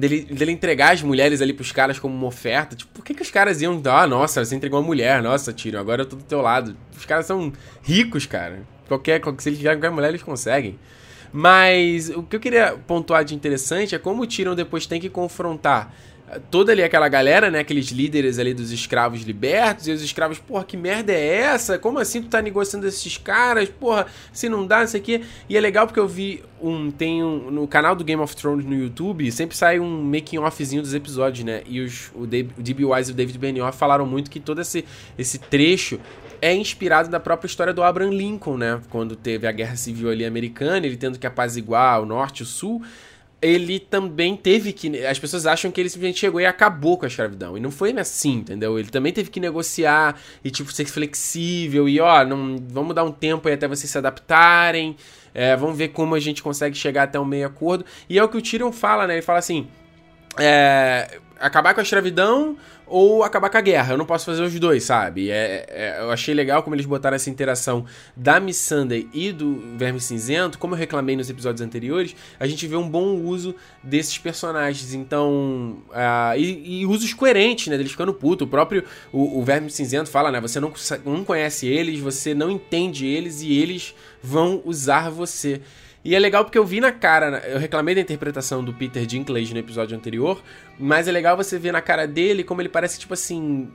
dele, dele entregar as mulheres ali pros caras como uma oferta. Tipo, por que, que os caras iam. Ah, nossa, você entregou uma mulher, nossa, Tiro, agora eu tô do teu lado. Os caras são ricos, cara. Qualquer, se eles quiserem qualquer mulher, eles conseguem. Mas o que eu queria pontuar de interessante é como o Tyrion depois tem que confrontar toda ali aquela galera, né? Aqueles líderes ali dos escravos libertos. E os escravos, porra, que merda é essa? Como assim tu tá negociando esses caras? Porra, se não dá, isso aqui. E é legal porque eu vi um. Tem um. No canal do Game of Thrones no YouTube, sempre sai um making offzinho dos episódios, né? E os, o, D.B. Wise e o David Benioff falaram muito que todo esse, esse trecho é inspirado na própria história do Abraham Lincoln, né? Quando teve a guerra civil ali americana, ele tendo que apaziguar o norte e o sul ele também teve que. As pessoas acham que ele simplesmente chegou e acabou com a escravidão. E não foi assim, entendeu? Ele também teve que negociar e, tipo, ser flexível e, ó, não, vamos dar um tempo aí até vocês se adaptarem. É, vamos ver como a gente consegue chegar até um meio acordo. E é o que o Tyrion fala, né? Ele fala assim. É, acabar com a escravidão ou acabar com a guerra. Eu não posso fazer os dois, sabe? É, é, eu achei legal como eles botaram essa interação da Miss Sunday e do Verme Cinzento. Como eu reclamei nos episódios anteriores, a gente vê um bom uso desses personagens. Então. Uh, e, e, usos coerentes, né? Deles ficando puto. O próprio o, o Verme Cinzento fala, né? Você não, não conhece eles, você não entende eles e eles vão usar você. E é legal porque eu vi na cara, eu reclamei da interpretação do Peter Dinklage no episódio anterior, mas é legal você ver na cara dele como ele parece, tipo assim.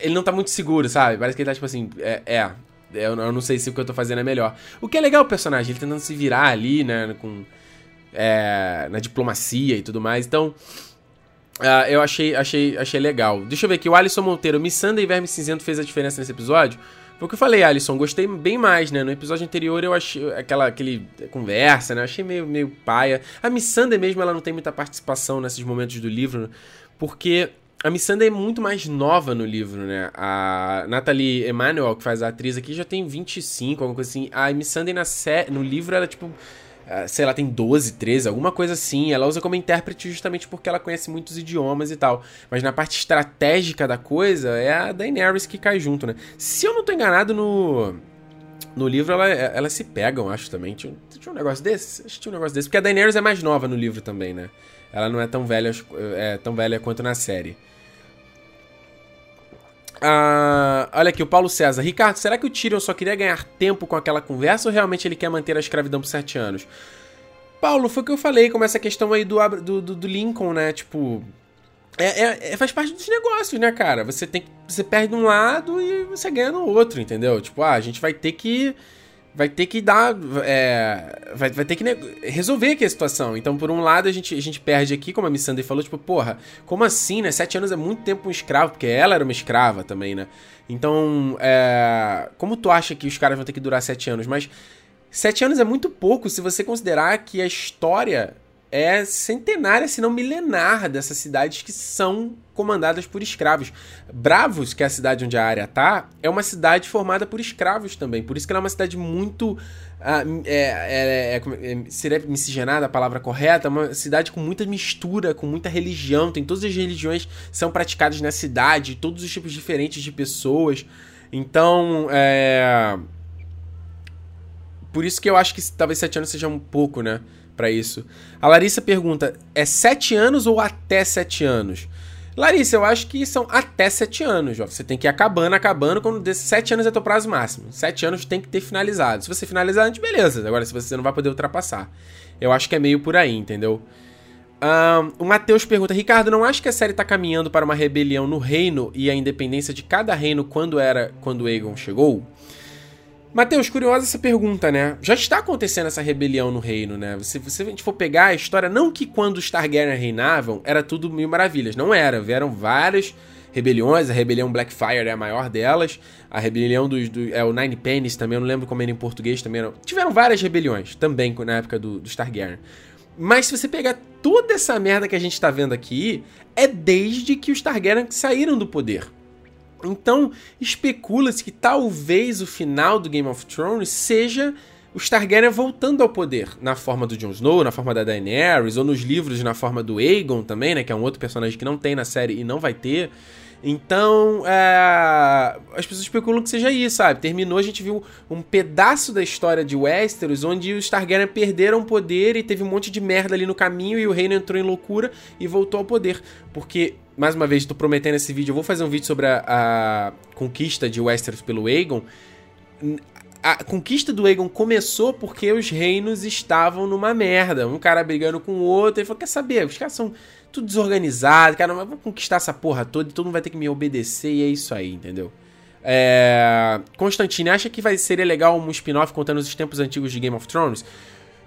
Ele não tá muito seguro, sabe? Parece que ele tá, tipo assim, é. é eu, não sei se o que eu tô fazendo é melhor. O que é legal o personagem, ele tentando se virar ali, né? Com. É, na diplomacia e tudo mais. Então. Uh, eu achei, achei, achei legal. Deixa eu ver aqui, o Alisson Monteiro, Missanda e Verme Cinzento fez a diferença nesse episódio? Foi o que eu falei, Alisson, gostei bem mais, né? No episódio anterior eu achei aquela aquele conversa, né? Achei meio, meio paia. A Missandei mesmo, ela não tem muita participação nesses momentos do livro, porque a Missandei é muito mais nova no livro, né? A Natalie Emanuel, que faz a atriz aqui, já tem 25, alguma coisa assim. A Missandei na sé... no livro, ela, tipo... ah, sei lá, tem 12, 13, alguma coisa assim. Ela usa como intérprete justamente porque ela conhece muitos idiomas e tal. Mas na parte estratégica da coisa, é a Daenerys que cai junto, né? Se eu não tô enganado no. No livro ela, elas se pegam, acho também. Tinha, tinha um negócio desse? Acho que tinha um negócio desse. Porque a Daenerys é mais nova no livro também, né? Ela não é tão velha, é, tão velha quanto na série. Ah, olha aqui, o Paulo César. Ricardo, será que o Tyrion só queria ganhar tempo com aquela conversa ou realmente ele quer manter a escravidão por sete anos? Paulo, foi o que eu falei, como essa questão aí do, do, do Lincoln, né? Tipo. É, é, é, faz parte dos negócios, né, cara? Você tem Você perde um lado e você ganha no outro, entendeu? Tipo, ah, a gente vai ter que vai ter que dar. É, vai, vai ter que resolver aqui a situação. Então, por um lado, a gente, a gente perde aqui, como a Missandei falou, tipo, porra, como assim, né? Sete anos é muito tempo um escravo, porque ela era uma escrava também, né? Então, é, como tu acha que os caras vão ter que durar sete anos? Mas sete anos é muito pouco se você considerar que a história é centenária, se não milenar, dessas cidades que são comandadas por escravos. Bravos, que é a cidade onde a área tá, é uma cidade formada por escravos também. Por isso que ela é uma cidade muito. Uh, é, é, é, é, seria miscigenada a palavra correta? Uma cidade com muita mistura, com muita religião. Tem todas as religiões são praticadas na cidade, todos os tipos diferentes de pessoas. Então, é. Por isso que eu acho que talvez sete anos seja um pouco, né? Para isso. A Larissa pergunta: é 7 anos ou até 7 anos? Larissa, eu acho que são até 7 anos, ó. Você tem que ir acabando, acabando, quando desses 7 anos é teu prazo máximo. 7 anos tem que ter finalizado. Se você finalizar antes, beleza. Agora, se você não vai poder ultrapassar. Eu acho que é meio por aí, entendeu? Um, o Matheus pergunta: Ricardo, não acha que a série tá caminhando para uma rebelião no reino e a independência de cada reino quando era quando Aegon chegou? Matheus, curiosa essa pergunta, né? Já está acontecendo essa rebelião no reino, né? Se, se a gente for pegar a história, não que quando os Targaryen reinavam era tudo mil maravilhas, não era. Vieram várias rebeliões, a rebelião Blackfire é a maior delas, a rebelião dos. Do, é o Nine Pennies também, eu não lembro como era em português também. Tiveram várias rebeliões também na época do, dos Targaryen. Mas se você pegar toda essa merda que a gente tá vendo aqui, é desde que os Targaryen saíram do poder. Então, especula-se que talvez o final do Game of Thrones seja os Targaryen voltando ao poder, na forma do Jon Snow, na forma da Daenerys, ou nos livros na forma do Aegon também, né, que é um outro personagem que não tem na série e não vai ter. Então, é... as pessoas especulam que seja isso, sabe? Terminou, a gente viu um pedaço da história de Westeros onde os Targaryen perderam poder e teve um monte de merda ali no caminho e o reino entrou em loucura e voltou ao poder. Porque, mais uma vez, tô prometendo esse vídeo, eu vou fazer um vídeo sobre a, a conquista de Westeros pelo Aegon. A conquista do Aegon começou porque os reinos estavam numa merda. Um cara brigando com o outro. Ele falou: Quer saber? Os caras são tudo desorganizado, cara, mas vou conquistar essa porra toda e todo mundo vai ter que me obedecer e é isso aí, entendeu? É... Constantine, acha que vai ser legal um spin-off contando os tempos antigos de Game of Thrones?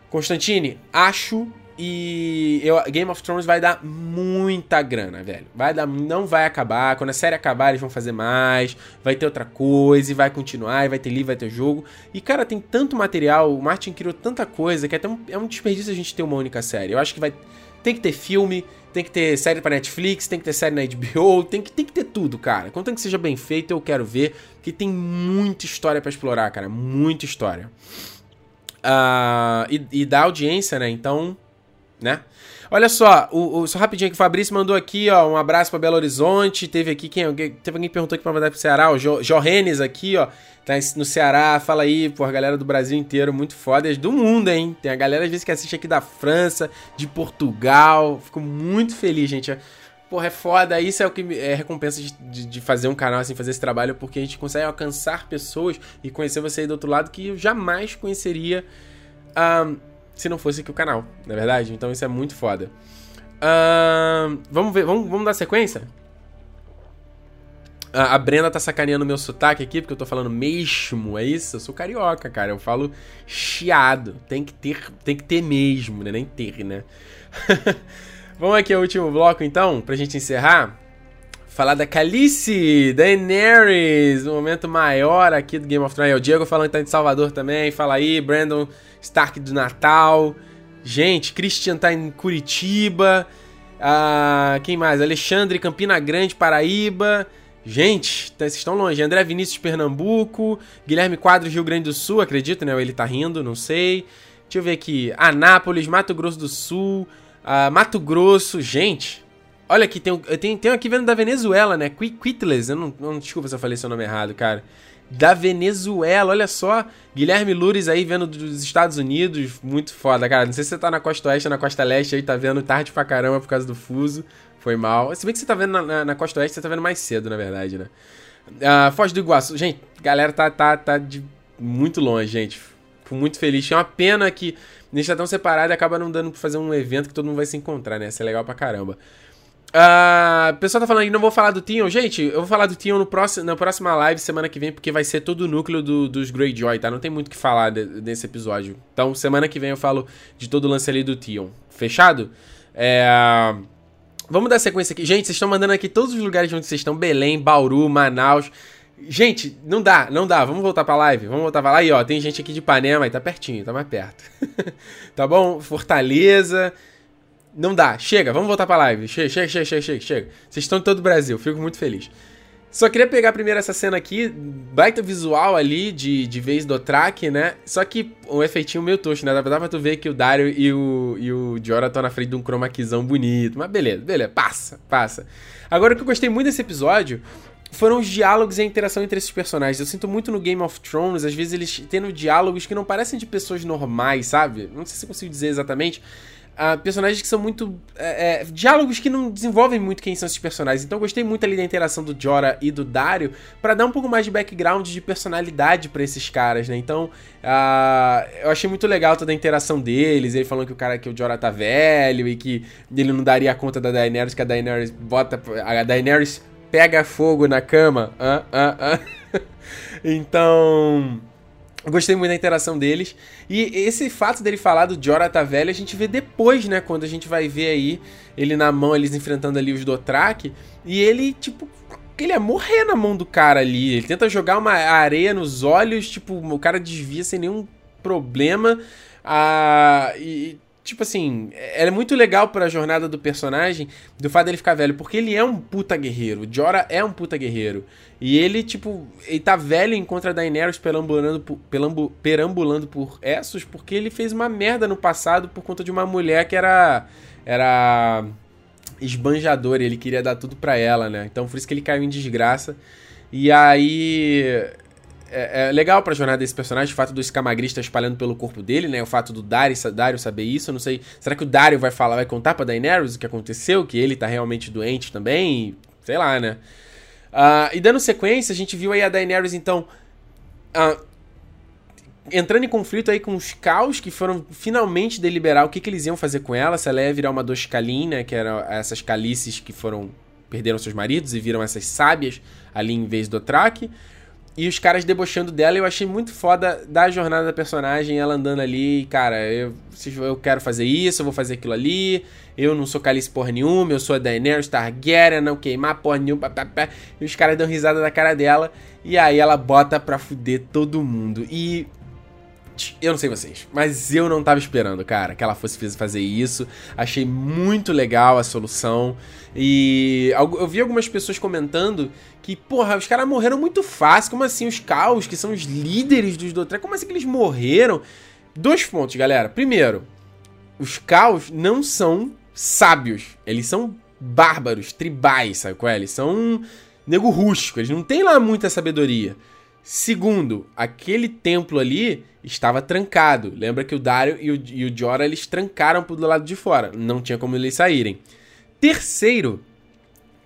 Constantine, acho e eu, Game of Thrones vai dar muita grana, velho. Vai dar, não vai acabar. Quando a série acabar, eles vão fazer mais. Vai ter outra coisa e vai continuar. E vai ter livro, vai ter jogo. E, cara, tem tanto material. O Martin criou tanta coisa que é, é um desperdício a gente ter uma única série. Eu acho que vai. Tem que ter filme, tem que ter série para Netflix, tem que ter série na HBO, tem que, tem que ter tudo, cara. Contanto que seja bem feito, eu quero ver, que tem muita história para explorar, cara, muita história. Uh, e, e da audiência, né? Então, né? Olha só, o, o, só rapidinho aqui, o Fabrício mandou aqui, ó, um abraço para Belo Horizonte. Teve aqui quem, teve alguém que perguntou aqui para mandar pro Ceará, o jo, Jorrenes aqui, ó, tá no Ceará. Fala aí, pô, a galera do Brasil inteiro, muito foda, do mundo, hein? Tem a galera às vezes que assiste aqui da França, de Portugal. Fico muito feliz, gente. Porra, é foda. Isso é o que é recompensa de, de, de, fazer um canal assim, fazer esse trabalho, porque a gente consegue alcançar pessoas e conhecer você aí do outro lado que eu jamais conheceria. Um, se não fosse aqui o canal, na é verdade? Então isso é muito foda. Uh, vamos ver, vamos, vamos dar sequência? A, a Brenda tá sacaneando meu sotaque aqui, porque eu tô falando mesmo, é isso? Eu sou carioca, cara, eu falo chiado. Tem que ter, tem que ter mesmo, né? Nem ter, né? vamos aqui ao último bloco, então, pra gente encerrar. Falar da Calice, Daenerys, o momento maior aqui do Game of Thrones. É o Diego falando que tá em Salvador também. Fala aí, Brandon Stark do Natal. Gente, Christian tá em Curitiba. Ah, quem mais? Alexandre, Campina Grande, Paraíba. Gente, tá, vocês estão longe. André Vinícius, Pernambuco. Guilherme Quadros, Rio Grande do Sul, acredito, né? Ele tá rindo, não sei. Deixa eu ver aqui. Anápolis, Mato Grosso do Sul, uh, Mato Grosso. Gente, olha aqui, tem, tem, tem aqui vendo da Venezuela, né? Quitless. Eu não, não, desculpa se eu falei seu nome errado, cara. Da Venezuela, olha só. Guilherme Lures aí vendo dos Estados Unidos. Muito foda, cara. Não sei se você tá na costa oeste ou na costa leste aí, tá vendo tarde pra caramba por causa do fuso. Foi mal. Se bem que você tá vendo na, na, na costa oeste, você tá vendo mais cedo, na verdade, né? Uh, Foz do Iguaçu. Gente, galera tá, tá, tá de muito longe, gente. Fico muito feliz. É uma pena que a gente tá tão separado e acaba não dando pra fazer um evento que todo mundo vai se encontrar, né? Isso é legal pra caramba. Uh, o pessoal tá falando que não vou falar do Tion. Gente, eu vou falar do Tion no próximo, na próxima live semana que vem, porque vai ser todo o núcleo do, dos Greyjoy, tá? Não tem muito o que falar de, desse episódio. Então, semana que vem eu falo de todo o lance ali do Tion. Fechado? É. Vamos dar sequência aqui. Gente, vocês estão mandando aqui todos os lugares onde vocês estão: Belém, Bauru, Manaus. Gente, não dá, não dá. Vamos voltar pra live? Vamos voltar pra lá. Aí, ó, tem gente aqui de Ipanema, aí tá pertinho, tá mais perto. tá bom? Fortaleza. Não dá. Chega, vamos voltar pra live. Chega, chega, chega, chega, chega. chega. Vocês estão em todo o Brasil, fico muito feliz. Só queria pegar primeiro essa cena aqui, baita visual ali de, de vez do track, né? Só que um efeitinho meio tosco, né? Dá pra tu ver que o Dario e o, e o Jora estão na frente de um chroma bonito. Mas beleza, beleza, passa, passa. Agora o que eu gostei muito desse episódio foram os diálogos e a interação entre esses personagens. Eu sinto muito no Game of Thrones, às vezes eles tendo diálogos que não parecem de pessoas normais, sabe? Não sei se eu consigo dizer exatamente, uh, personagens que são muito. É, é, diálogos que não desenvolvem muito quem são esses personagens. Então eu gostei muito ali da interação do Jora e do Dario para dar um pouco mais de background, de personalidade para esses caras, né? Então uh, eu achei muito legal toda a interação deles. Ele falando que o cara que o Jora tá velho e que ele não daria conta da Daenerys, que a Daenerys bota. A Daenerys pega fogo na cama. Ah. então. Gostei muito da interação deles. E esse fato dele falar do Jorah tá velho, a gente vê depois, né? Quando a gente vai ver aí ele na mão, eles enfrentando ali os Dothraki. E ele, tipo, ele ia morrer na mão do cara ali. Ele tenta jogar uma areia nos olhos, tipo, o cara desvia sem nenhum problema. Ah, e tipo assim, ela é muito legal pra jornada do personagem, do fato dele ficar velho, porque ele é um puta guerreiro. Jora é um puta guerreiro. E ele, tipo, ele tá velho e encontra Daenerys perambulando por, perambulando por Essos, porque ele fez uma merda no passado por conta de uma mulher que era. Era. esbanjadora, ele queria dar tudo pra ela, né? Então por isso que ele caiu em desgraça. E aí é, é legal pra jornada desse personagem, o fato do Scamagrista espalhando pelo corpo dele, né? O fato do Dario, Dario saber isso, eu não sei. Será que o Dario vai falar, vai contar pra Daenerys o que aconteceu? Que ele tá realmente doente também? Sei lá, né? Uh, e dando sequência, a gente viu aí a Daenerys, então. Uh, entrando em conflito aí com os caos que foram finalmente deliberar o que, que eles iam fazer com ela, se ela ia virar uma Doshkalin, né? Que eram essas calices que foram. perderam seus maridos e viram essas sábias ali em vez do Track. E os caras debochando dela, eu achei muito foda da jornada da personagem, ela andando ali, cara, eu, eu quero fazer isso, eu vou fazer aquilo ali, eu não sou calice porra nenhuma, eu sou a Daenerys Targaryen, não queimar porra nenhuma, pá, pá, pá. e os caras dão risada da cara dela, e aí ela bota pra fuder todo mundo. E eu não sei vocês, mas eu não tava esperando, cara, que ela fosse fazer isso. Achei muito legal a solução. E eu vi algumas pessoas comentando que, porra, os caras morreram muito fácil. Como assim? Os caos, que são os líderes dos Dotrek, como assim que eles morreram? Dois pontos, galera. Primeiro, os caos não são sábios. Eles são bárbaros, tribais, sabe qual é? Eles são nego rústico. Eles não têm lá muita sabedoria. Segundo, aquele templo ali estava trancado. Lembra que o Dario e o, e o Jorah eles trancaram pro lado de fora. Não tinha como eles saírem. Terceiro,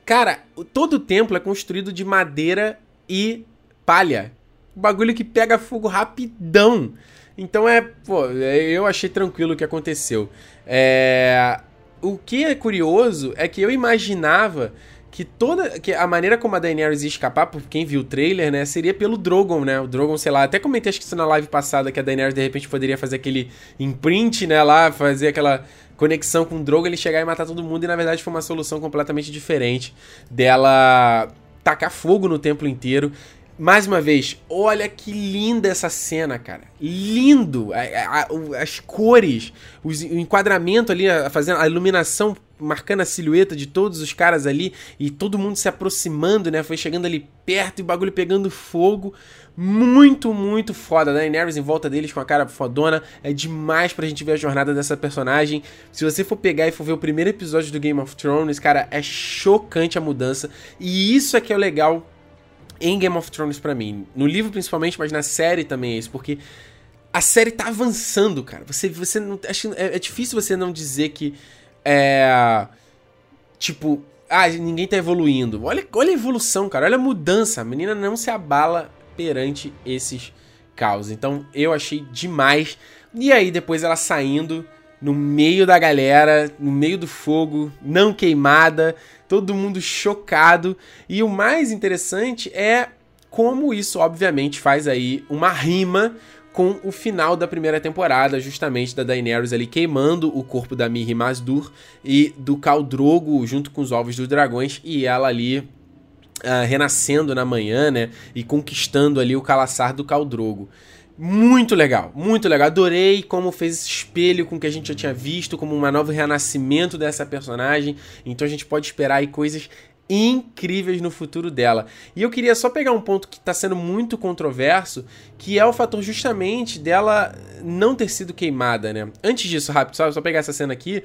cara, todo o templo é construído de madeira e palha. O bagulho que pega fogo rapidão. Então é, pô, é, eu achei tranquilo o que aconteceu. É, o que é curioso é que eu imaginava que toda que a maneira como a Daenerys ia escapar, por quem viu o trailer, né, seria pelo Drogon, né? O Drogon, sei lá, até comentei acho que isso na live passada que a Daenerys de repente poderia fazer aquele imprint, né, lá, fazer aquela conexão com o Drogon, ele chegar e matar todo mundo e na verdade foi uma solução completamente diferente dela tacar fogo no templo inteiro. Mais uma vez, olha que linda essa cena, cara. Lindo! A, a, as cores, os, o enquadramento ali, a, fazendo a iluminação marcando a silhueta de todos os caras ali e todo mundo se aproximando, né? Foi chegando ali perto e o bagulho pegando fogo. Muito, muito foda. Da Daenerys em volta deles com a cara fodona. É demais pra gente ver a jornada dessa personagem. Se você for pegar e for ver o primeiro episódio do Game of Thrones, cara, é chocante a mudança. E isso é que é o legal em Game of Thrones para mim. No livro principalmente, mas na série também é isso, porque a série tá avançando, cara. Você, você não. Acho, é, é difícil você não dizer que. É. Tipo. Ah, ninguém tá evoluindo. Olha, olha a evolução, cara. Olha a mudança. A menina não se abala perante esses caos. Então eu achei demais. E aí, depois ela saindo no meio da galera, no meio do fogo, não queimada, todo mundo chocado. E o mais interessante é como isso, obviamente, faz aí uma rima com o final da primeira temporada, justamente da Daenerys ali queimando o corpo da Mirri Masdur e do Khal Drogo junto com os ovos dos dragões e ela ali uh, renascendo na manhã, né, e conquistando ali o calaçar do Khal Drogo. Muito legal, muito legal. Adorei como fez esse espelho com o que a gente já tinha visto, como um novo renascimento dessa personagem. Então a gente pode esperar aí coisas incríveis no futuro dela. E eu queria só pegar um ponto que está sendo muito controverso, que é o fator justamente dela não ter sido queimada, né? Antes disso, rápido, só, só pegar essa cena aqui,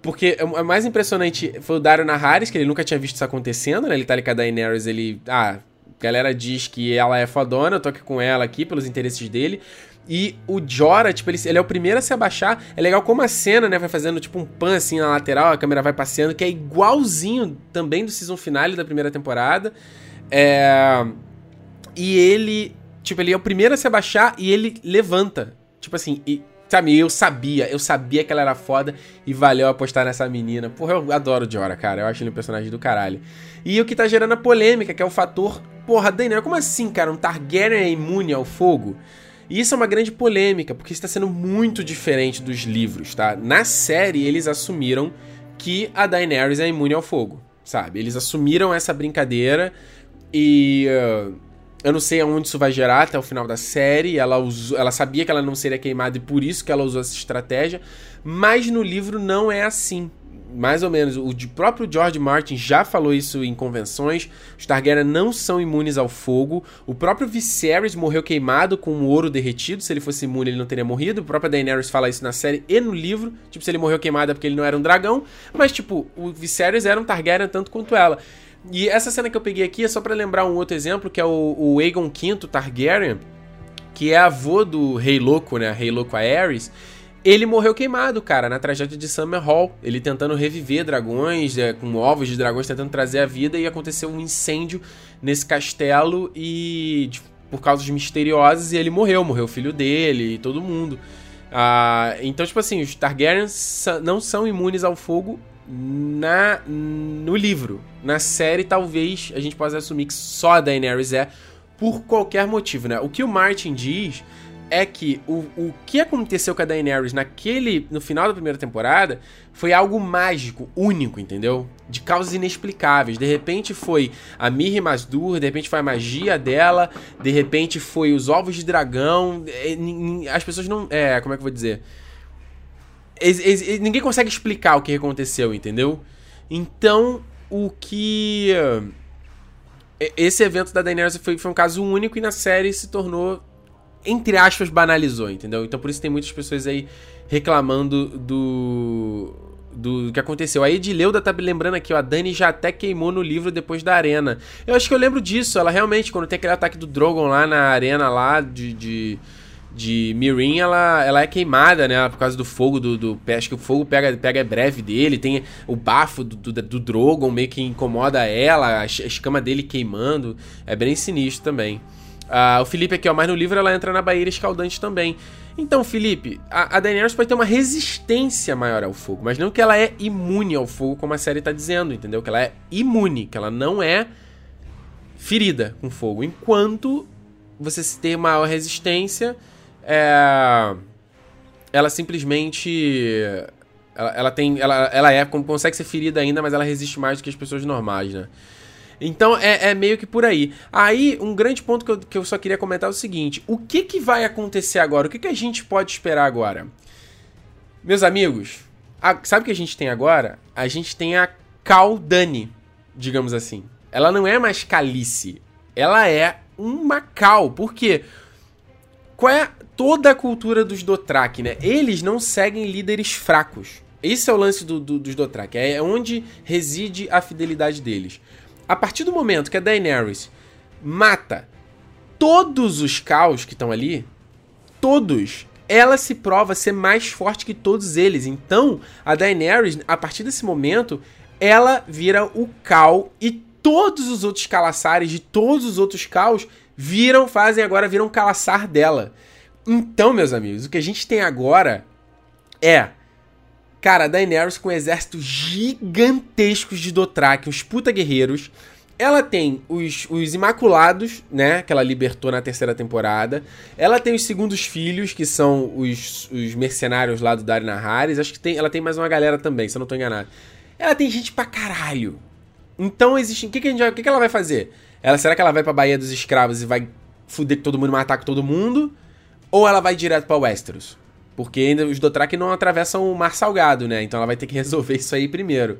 porque o mais impressionante foi o Dario Naharis, que ele nunca tinha visto isso acontecendo, né? Ele tá ali com a Daenerys, ele... Ah, galera diz que ela é fodona, eu tô aqui com ela aqui pelos interesses dele. E o Jora, tipo, ele, ele, é o primeiro a se abaixar. É legal como a cena, né, vai fazendo tipo um pan assim na lateral, a câmera vai passeando, que é igualzinho também do season finale da primeira temporada. É... E ele, tipo, ele é o primeiro a se abaixar e ele levanta. Tipo assim, e, sabe, eu sabia, eu sabia que ela era foda e valeu apostar nessa menina. Porra, eu adoro o Jora, cara. Eu acho ele um personagem do caralho. E o que tá gerando a polêmica, que é o fator. Porra, Daniel, como assim, cara? Um Targaryen é imune ao fogo? E isso é uma grande polêmica, porque está sendo muito diferente dos livros, tá? Na série, eles assumiram que a Daenerys é imune ao fogo, sabe? Eles assumiram essa brincadeira e. Uh, eu não sei aonde isso vai gerar até o final da série. Ela, usou, ela sabia que ela não seria queimada e por isso que ela usou essa estratégia. Mas no livro não é assim mais ou menos, o próprio George Martin já falou isso em convenções. Os Targaryen não são imunes ao fogo. O próprio Viserys morreu queimado com o ouro derretido. Se ele fosse imune, ele não teria morrido. O próprio Daenerys fala isso na série e no livro. Tipo, se ele morreu queimado é porque ele não era um dragão. Mas, tipo, o Viserys era um Targaryen tanto quanto ela. E essa cena que eu peguei aqui é só para lembrar um outro exemplo, que é o, o Aegon V Targaryen, que é avô do Rei Louco, né? Rei Louco Aerys ele morreu queimado, cara, na tragédia de Summer Hall. Ele tentando reviver dragões, é, com ovos de dragões, tentando trazer a vida, e aconteceu um incêndio nesse castelo e. De, por causas misteriosas, e ele morreu. Morreu o filho dele e todo mundo. Ah, então, tipo assim, os Targaryens não são imunes ao fogo na no livro. Na série, talvez a gente possa assumir que só a Daenerys é, por qualquer motivo, né? O que o Martin diz é que o, o que aconteceu com a Daenerys naquele no final da primeira temporada foi algo mágico, único, entendeu? De causas inexplicáveis. De repente foi a Mirri Masdur, de repente foi a magia dela, de repente foi os ovos de dragão. É, as pessoas não, é, como é que eu vou dizer? Ninguém consegue explicar o que aconteceu, entendeu? Então, o que esse evento da Daenerys foi, foi um caso único e na série se tornou entre aspas, banalizou, entendeu? Então por isso tem muitas pessoas aí reclamando do. Do que aconteceu. A Edileuda tá lembrando aqui, ó. A Dani já até queimou no livro depois da arena. Eu acho que eu lembro disso. Ela realmente, quando tem aquele ataque do Drogon lá na arena lá de. de de Mirin, ela, ela é queimada, né? Por causa do fogo do, do. Acho que o fogo pega, pega breve dele. Tem o bafo do, do, do Drogon meio que incomoda ela, a escama dele queimando. É bem sinistro também. Uh, o Felipe aqui, ó, mas no livro ela entra na Baía Escaldante também. Então, Felipe, a, a Daenerys pode ter uma resistência maior ao fogo, mas não que ela é imune ao fogo, como a série tá dizendo, entendeu? Que ela é imune, que ela não é ferida com fogo. Enquanto você tem maior resistência, é... ela simplesmente. Ela, ela tem. Ela, ela é, consegue ser ferida ainda, mas ela resiste mais do que as pessoas normais, né? Então é, é, meio que por aí. Aí, um grande ponto que eu, que eu só queria comentar é o seguinte: o que, que vai acontecer agora? O que, que a gente pode esperar agora? Meus amigos, a, sabe o que a gente tem agora? a gente tem a Caldani, digamos assim. Ela não é mais Calice, ela é uma Cal. Por quê? Qual é toda a cultura dos Dothraki, né? Eles não seguem líderes fracos. Esse é o lance do, do, dos Dothraki, é onde reside a fidelidade deles. A partir do momento que a Daenerys mata todos os caos que estão ali, todos, ela se prova ser mais forte que todos eles. Então, a Daenerys, a partir desse momento, ela vira o Cal e todos os outros calaçares de todos os outros caos viram, fazem agora, viram calaçar dela. Então, meus amigos, o que a gente tem agora é Cara, Daenerys com um exército gigantescos de Dothraki, os puta guerreiros. Ela tem os, os Imaculados, né? Que ela libertou na terceira temporada. Ela tem os segundos filhos, que são os, os mercenários lá do Dario Naharis. Acho que tem, ela tem mais uma galera também, se eu não tô enganado. Ela tem gente pra caralho. Então existe. O que, que, que, que ela vai fazer? Ela, será que ela vai pra Baía dos Escravos e vai fuder todo mundo, matar todo mundo? Ou ela vai direto pra Westeros? Porque ainda os Dothraki não atravessam o Mar Salgado, né? Então ela vai ter que resolver isso aí primeiro.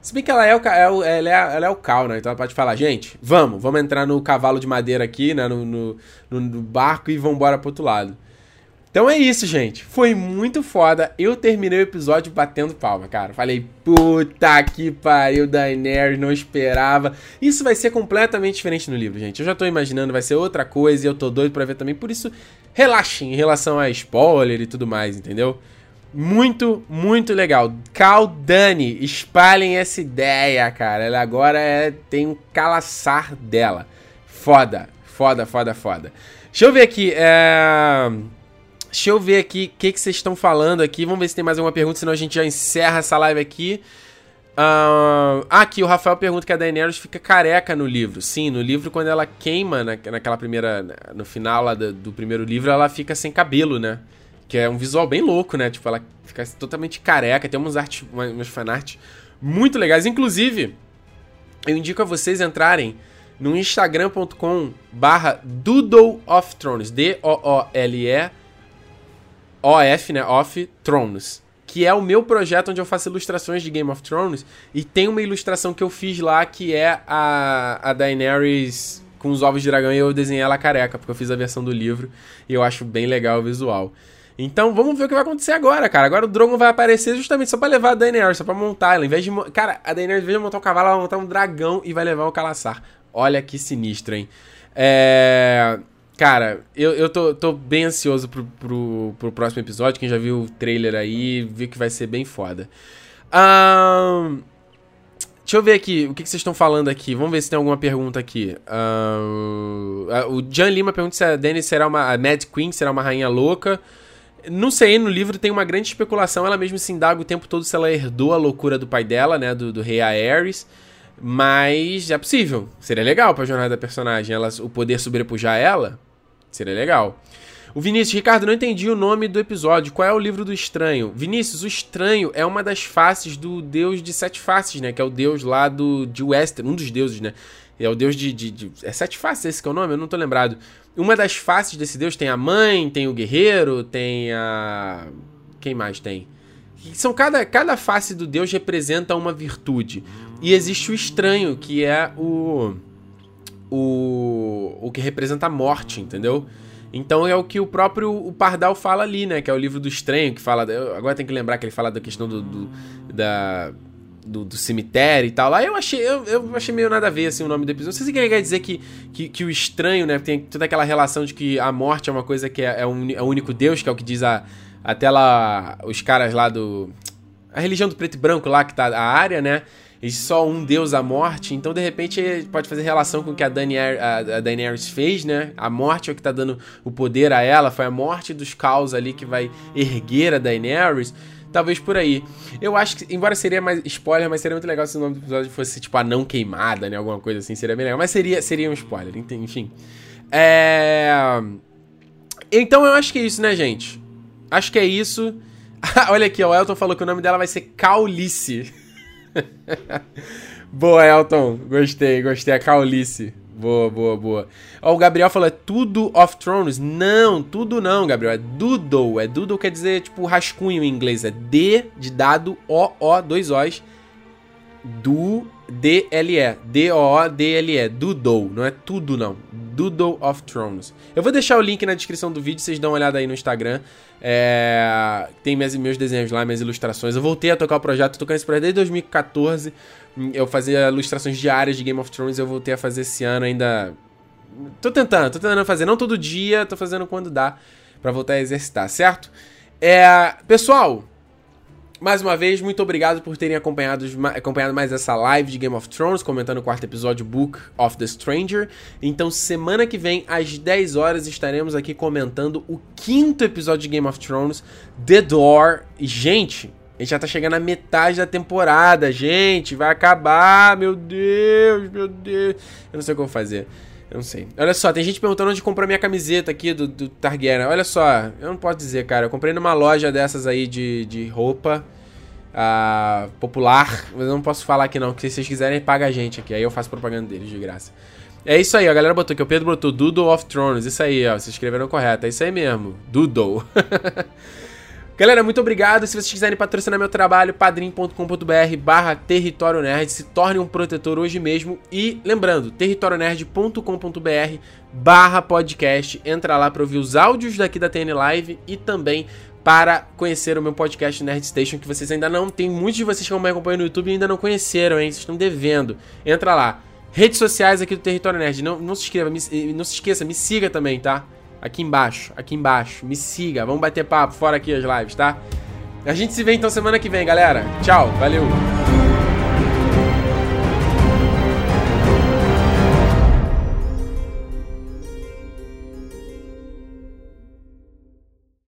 Se bem que ela é o, é o, ela é, ela é o Cal, né? Então ela pode falar, gente, vamos, vamos entrar no cavalo de madeira aqui, né? No, no, no barco e vamos embora pro outro lado. Então é isso, gente. Foi muito foda. Eu terminei o episódio batendo palma, cara. Falei, puta que pariu, Daenerys, não esperava. Isso vai ser completamente diferente no livro, gente. Eu já tô imaginando, vai ser outra coisa e eu tô doido pra ver também. Por isso, relaxem em relação a spoiler e tudo mais, entendeu? Muito, muito legal. Cal Dani, espalhem essa ideia, cara. Ela agora é, tem um calaçar dela. Foda, foda, foda, foda. Deixa eu ver aqui. É... Deixa eu ver aqui o que, que vocês estão falando aqui. Vamos ver se tem mais alguma pergunta, senão a gente já encerra essa live aqui. Uh, aqui o Rafael pergunta que a Daenerys fica careca no livro. Sim, no livro, quando ela queima na, naquela primeira. No final lá do, do, primeiro livro, ela fica sem cabelo, né? Que é um visual bem louco, né? Tipo, ela fica totalmente careca. Tem umas art, umas fanart muito legais. Inclusive, eu indico a vocês entrarem no instagram.com barra Doodle of Thrones. D-O-O-L-E OF, né? Off Thrones. Que é o meu projeto onde eu faço ilustrações de Game of Thrones. E tem uma ilustração que eu fiz lá que é a, a Daenerys com os ovos de dragão e eu desenhei ela careca, porque eu fiz a versão do livro e eu acho bem legal o visual. Então vamos ver o que vai acontecer agora, cara. Agora o Drogon vai aparecer justamente só pra levar a Daenerys, só pra montar ela. Em vez de. Cara, a Daenerys, em vez de montar um cavalo, ela vai montar um dragão e vai levar o Calaçar. Olha que sinistro, hein? É. Cara, eu, eu tô, tô bem ansioso pro, pro, pro próximo episódio. Quem já viu o trailer aí, viu que vai ser bem foda. Um, deixa eu ver aqui, o que, que vocês estão falando aqui. Vamos ver se tem alguma pergunta aqui. Um, o Jan Lima pergunta se a Dany será uma. A Mad Queen será uma rainha louca. Não sei, no livro tem uma grande especulação. Ela mesmo se indaga o tempo todo se ela herdou a loucura do pai dela, né? Do, do rei Aerys. Mas é possível. Seria legal pra jornada da personagem. Ela, o poder sobrepujar ela. Seria legal. O Vinícius, Ricardo, não entendi o nome do episódio. Qual é o livro do estranho? Vinícius, o estranho é uma das faces do deus de sete faces, né? Que é o deus lá do, de Wester, um dos deuses, né? É o deus de, de, de, É sete faces esse que é o nome? Eu não tô lembrado. Uma das faces desse deus tem a mãe, tem o guerreiro, tem a. Quem mais tem? São cada, cada face do deus representa uma virtude. E existe o estranho, que é o o, o que representa a morte, entendeu? Então é o que o próprio o Pardal fala ali, né? Que é o livro do estranho, que fala. Agora tem que lembrar que ele fala da questão do, do da, do, do, cemitério e tal. Lá eu achei, eu, eu, achei meio nada a ver assim, o nome do episódio. Não sei se quer dizer que, que, que, o estranho, né? Tem toda aquela relação de que a morte é uma coisa que é, é, um, é o único Deus, que é o que diz a, até lá os caras lá do. A religião do preto e branco lá, que tá a área, né? Existe só um deus a morte, então de repente pode fazer relação com o que a, Daener a, Daenerys fez, né? A morte é o que tá dando o poder a ela, foi a morte dos caos ali que vai erguer a Daenerys. Talvez por aí. Eu acho que, embora seria mais spoiler, mas seria muito legal se o nome do episódio fosse tipo a não queimada, né? Alguma coisa assim, seria bem legal. Mas seria, seria um spoiler, enfim. É. Então eu acho que é isso, né, gente? Acho que é isso. Olha aqui, o Elton falou que o nome dela vai ser Caulice. boa, Elton. Gostei, gostei. A Caulice. Boa, boa, boa. Ó, o Gabriel falou, é tudo off Thrones? Não, tudo não, Gabriel. É doodle. É doodle quer dizer, tipo, rascunho em inglês. É D de dado, O, O, dois O's. do D-L-E. D-O-O-D-L-E. Doodle. Não é tudo, não. Doodle of Thrones. Eu vou deixar o link na descrição do vídeo, vocês dão uma olhada aí no Instagram. É... Tem meus, meus desenhos lá, minhas ilustrações. Eu voltei a tocar o projeto, tô tocando esse projeto desde 2014. Eu fazia ilustrações diárias de Game of Thrones, eu voltei a fazer esse ano ainda. Tô tentando, tô tentando fazer. Não todo dia, tô fazendo quando dá para voltar a exercitar, certo? É... Pessoal, mais uma vez, muito obrigado por terem acompanhado, acompanhado mais essa live de Game of Thrones, comentando o quarto episódio Book of the Stranger. Então, semana que vem, às 10 horas, estaremos aqui comentando o quinto episódio de Game of Thrones, The Door. E, gente, a gente já tá chegando na metade da temporada, gente. Vai acabar, meu Deus, meu Deus. Eu não sei o que eu vou fazer. Eu não sei. Olha só, tem gente perguntando onde comprou minha camiseta aqui do, do Targaryen. Olha só, eu não posso dizer, cara. Eu comprei numa loja dessas aí de, de roupa uh, popular. Mas eu não posso falar aqui não, porque se vocês quiserem, paga a gente aqui. Aí eu faço propaganda deles de graça. É isso aí, a galera botou aqui. O Pedro botou Doodle of Thrones. Isso aí, ó. Vocês escreveram correto. É isso aí mesmo. Doodle. Galera, muito obrigado. Se vocês quiserem patrocinar meu trabalho, padrim.com.br barra Território Nerd. Se torne um protetor hoje mesmo. E lembrando, territorionerd.com.br barra podcast. Entra lá para ouvir os áudios daqui da TN Live e também para conhecer o meu podcast Nerd Station, que vocês ainda não... Tem muitos de vocês que me acompanham no YouTube e ainda não conheceram, hein? Vocês estão devendo. Entra lá. Redes sociais aqui do Território Nerd. Não, não se inscreva, me, não se esqueça, me siga também, tá? Aqui embaixo, aqui embaixo. Me siga, vamos bater papo fora aqui as lives, tá? A gente se vê então semana que vem, galera. Tchau, valeu!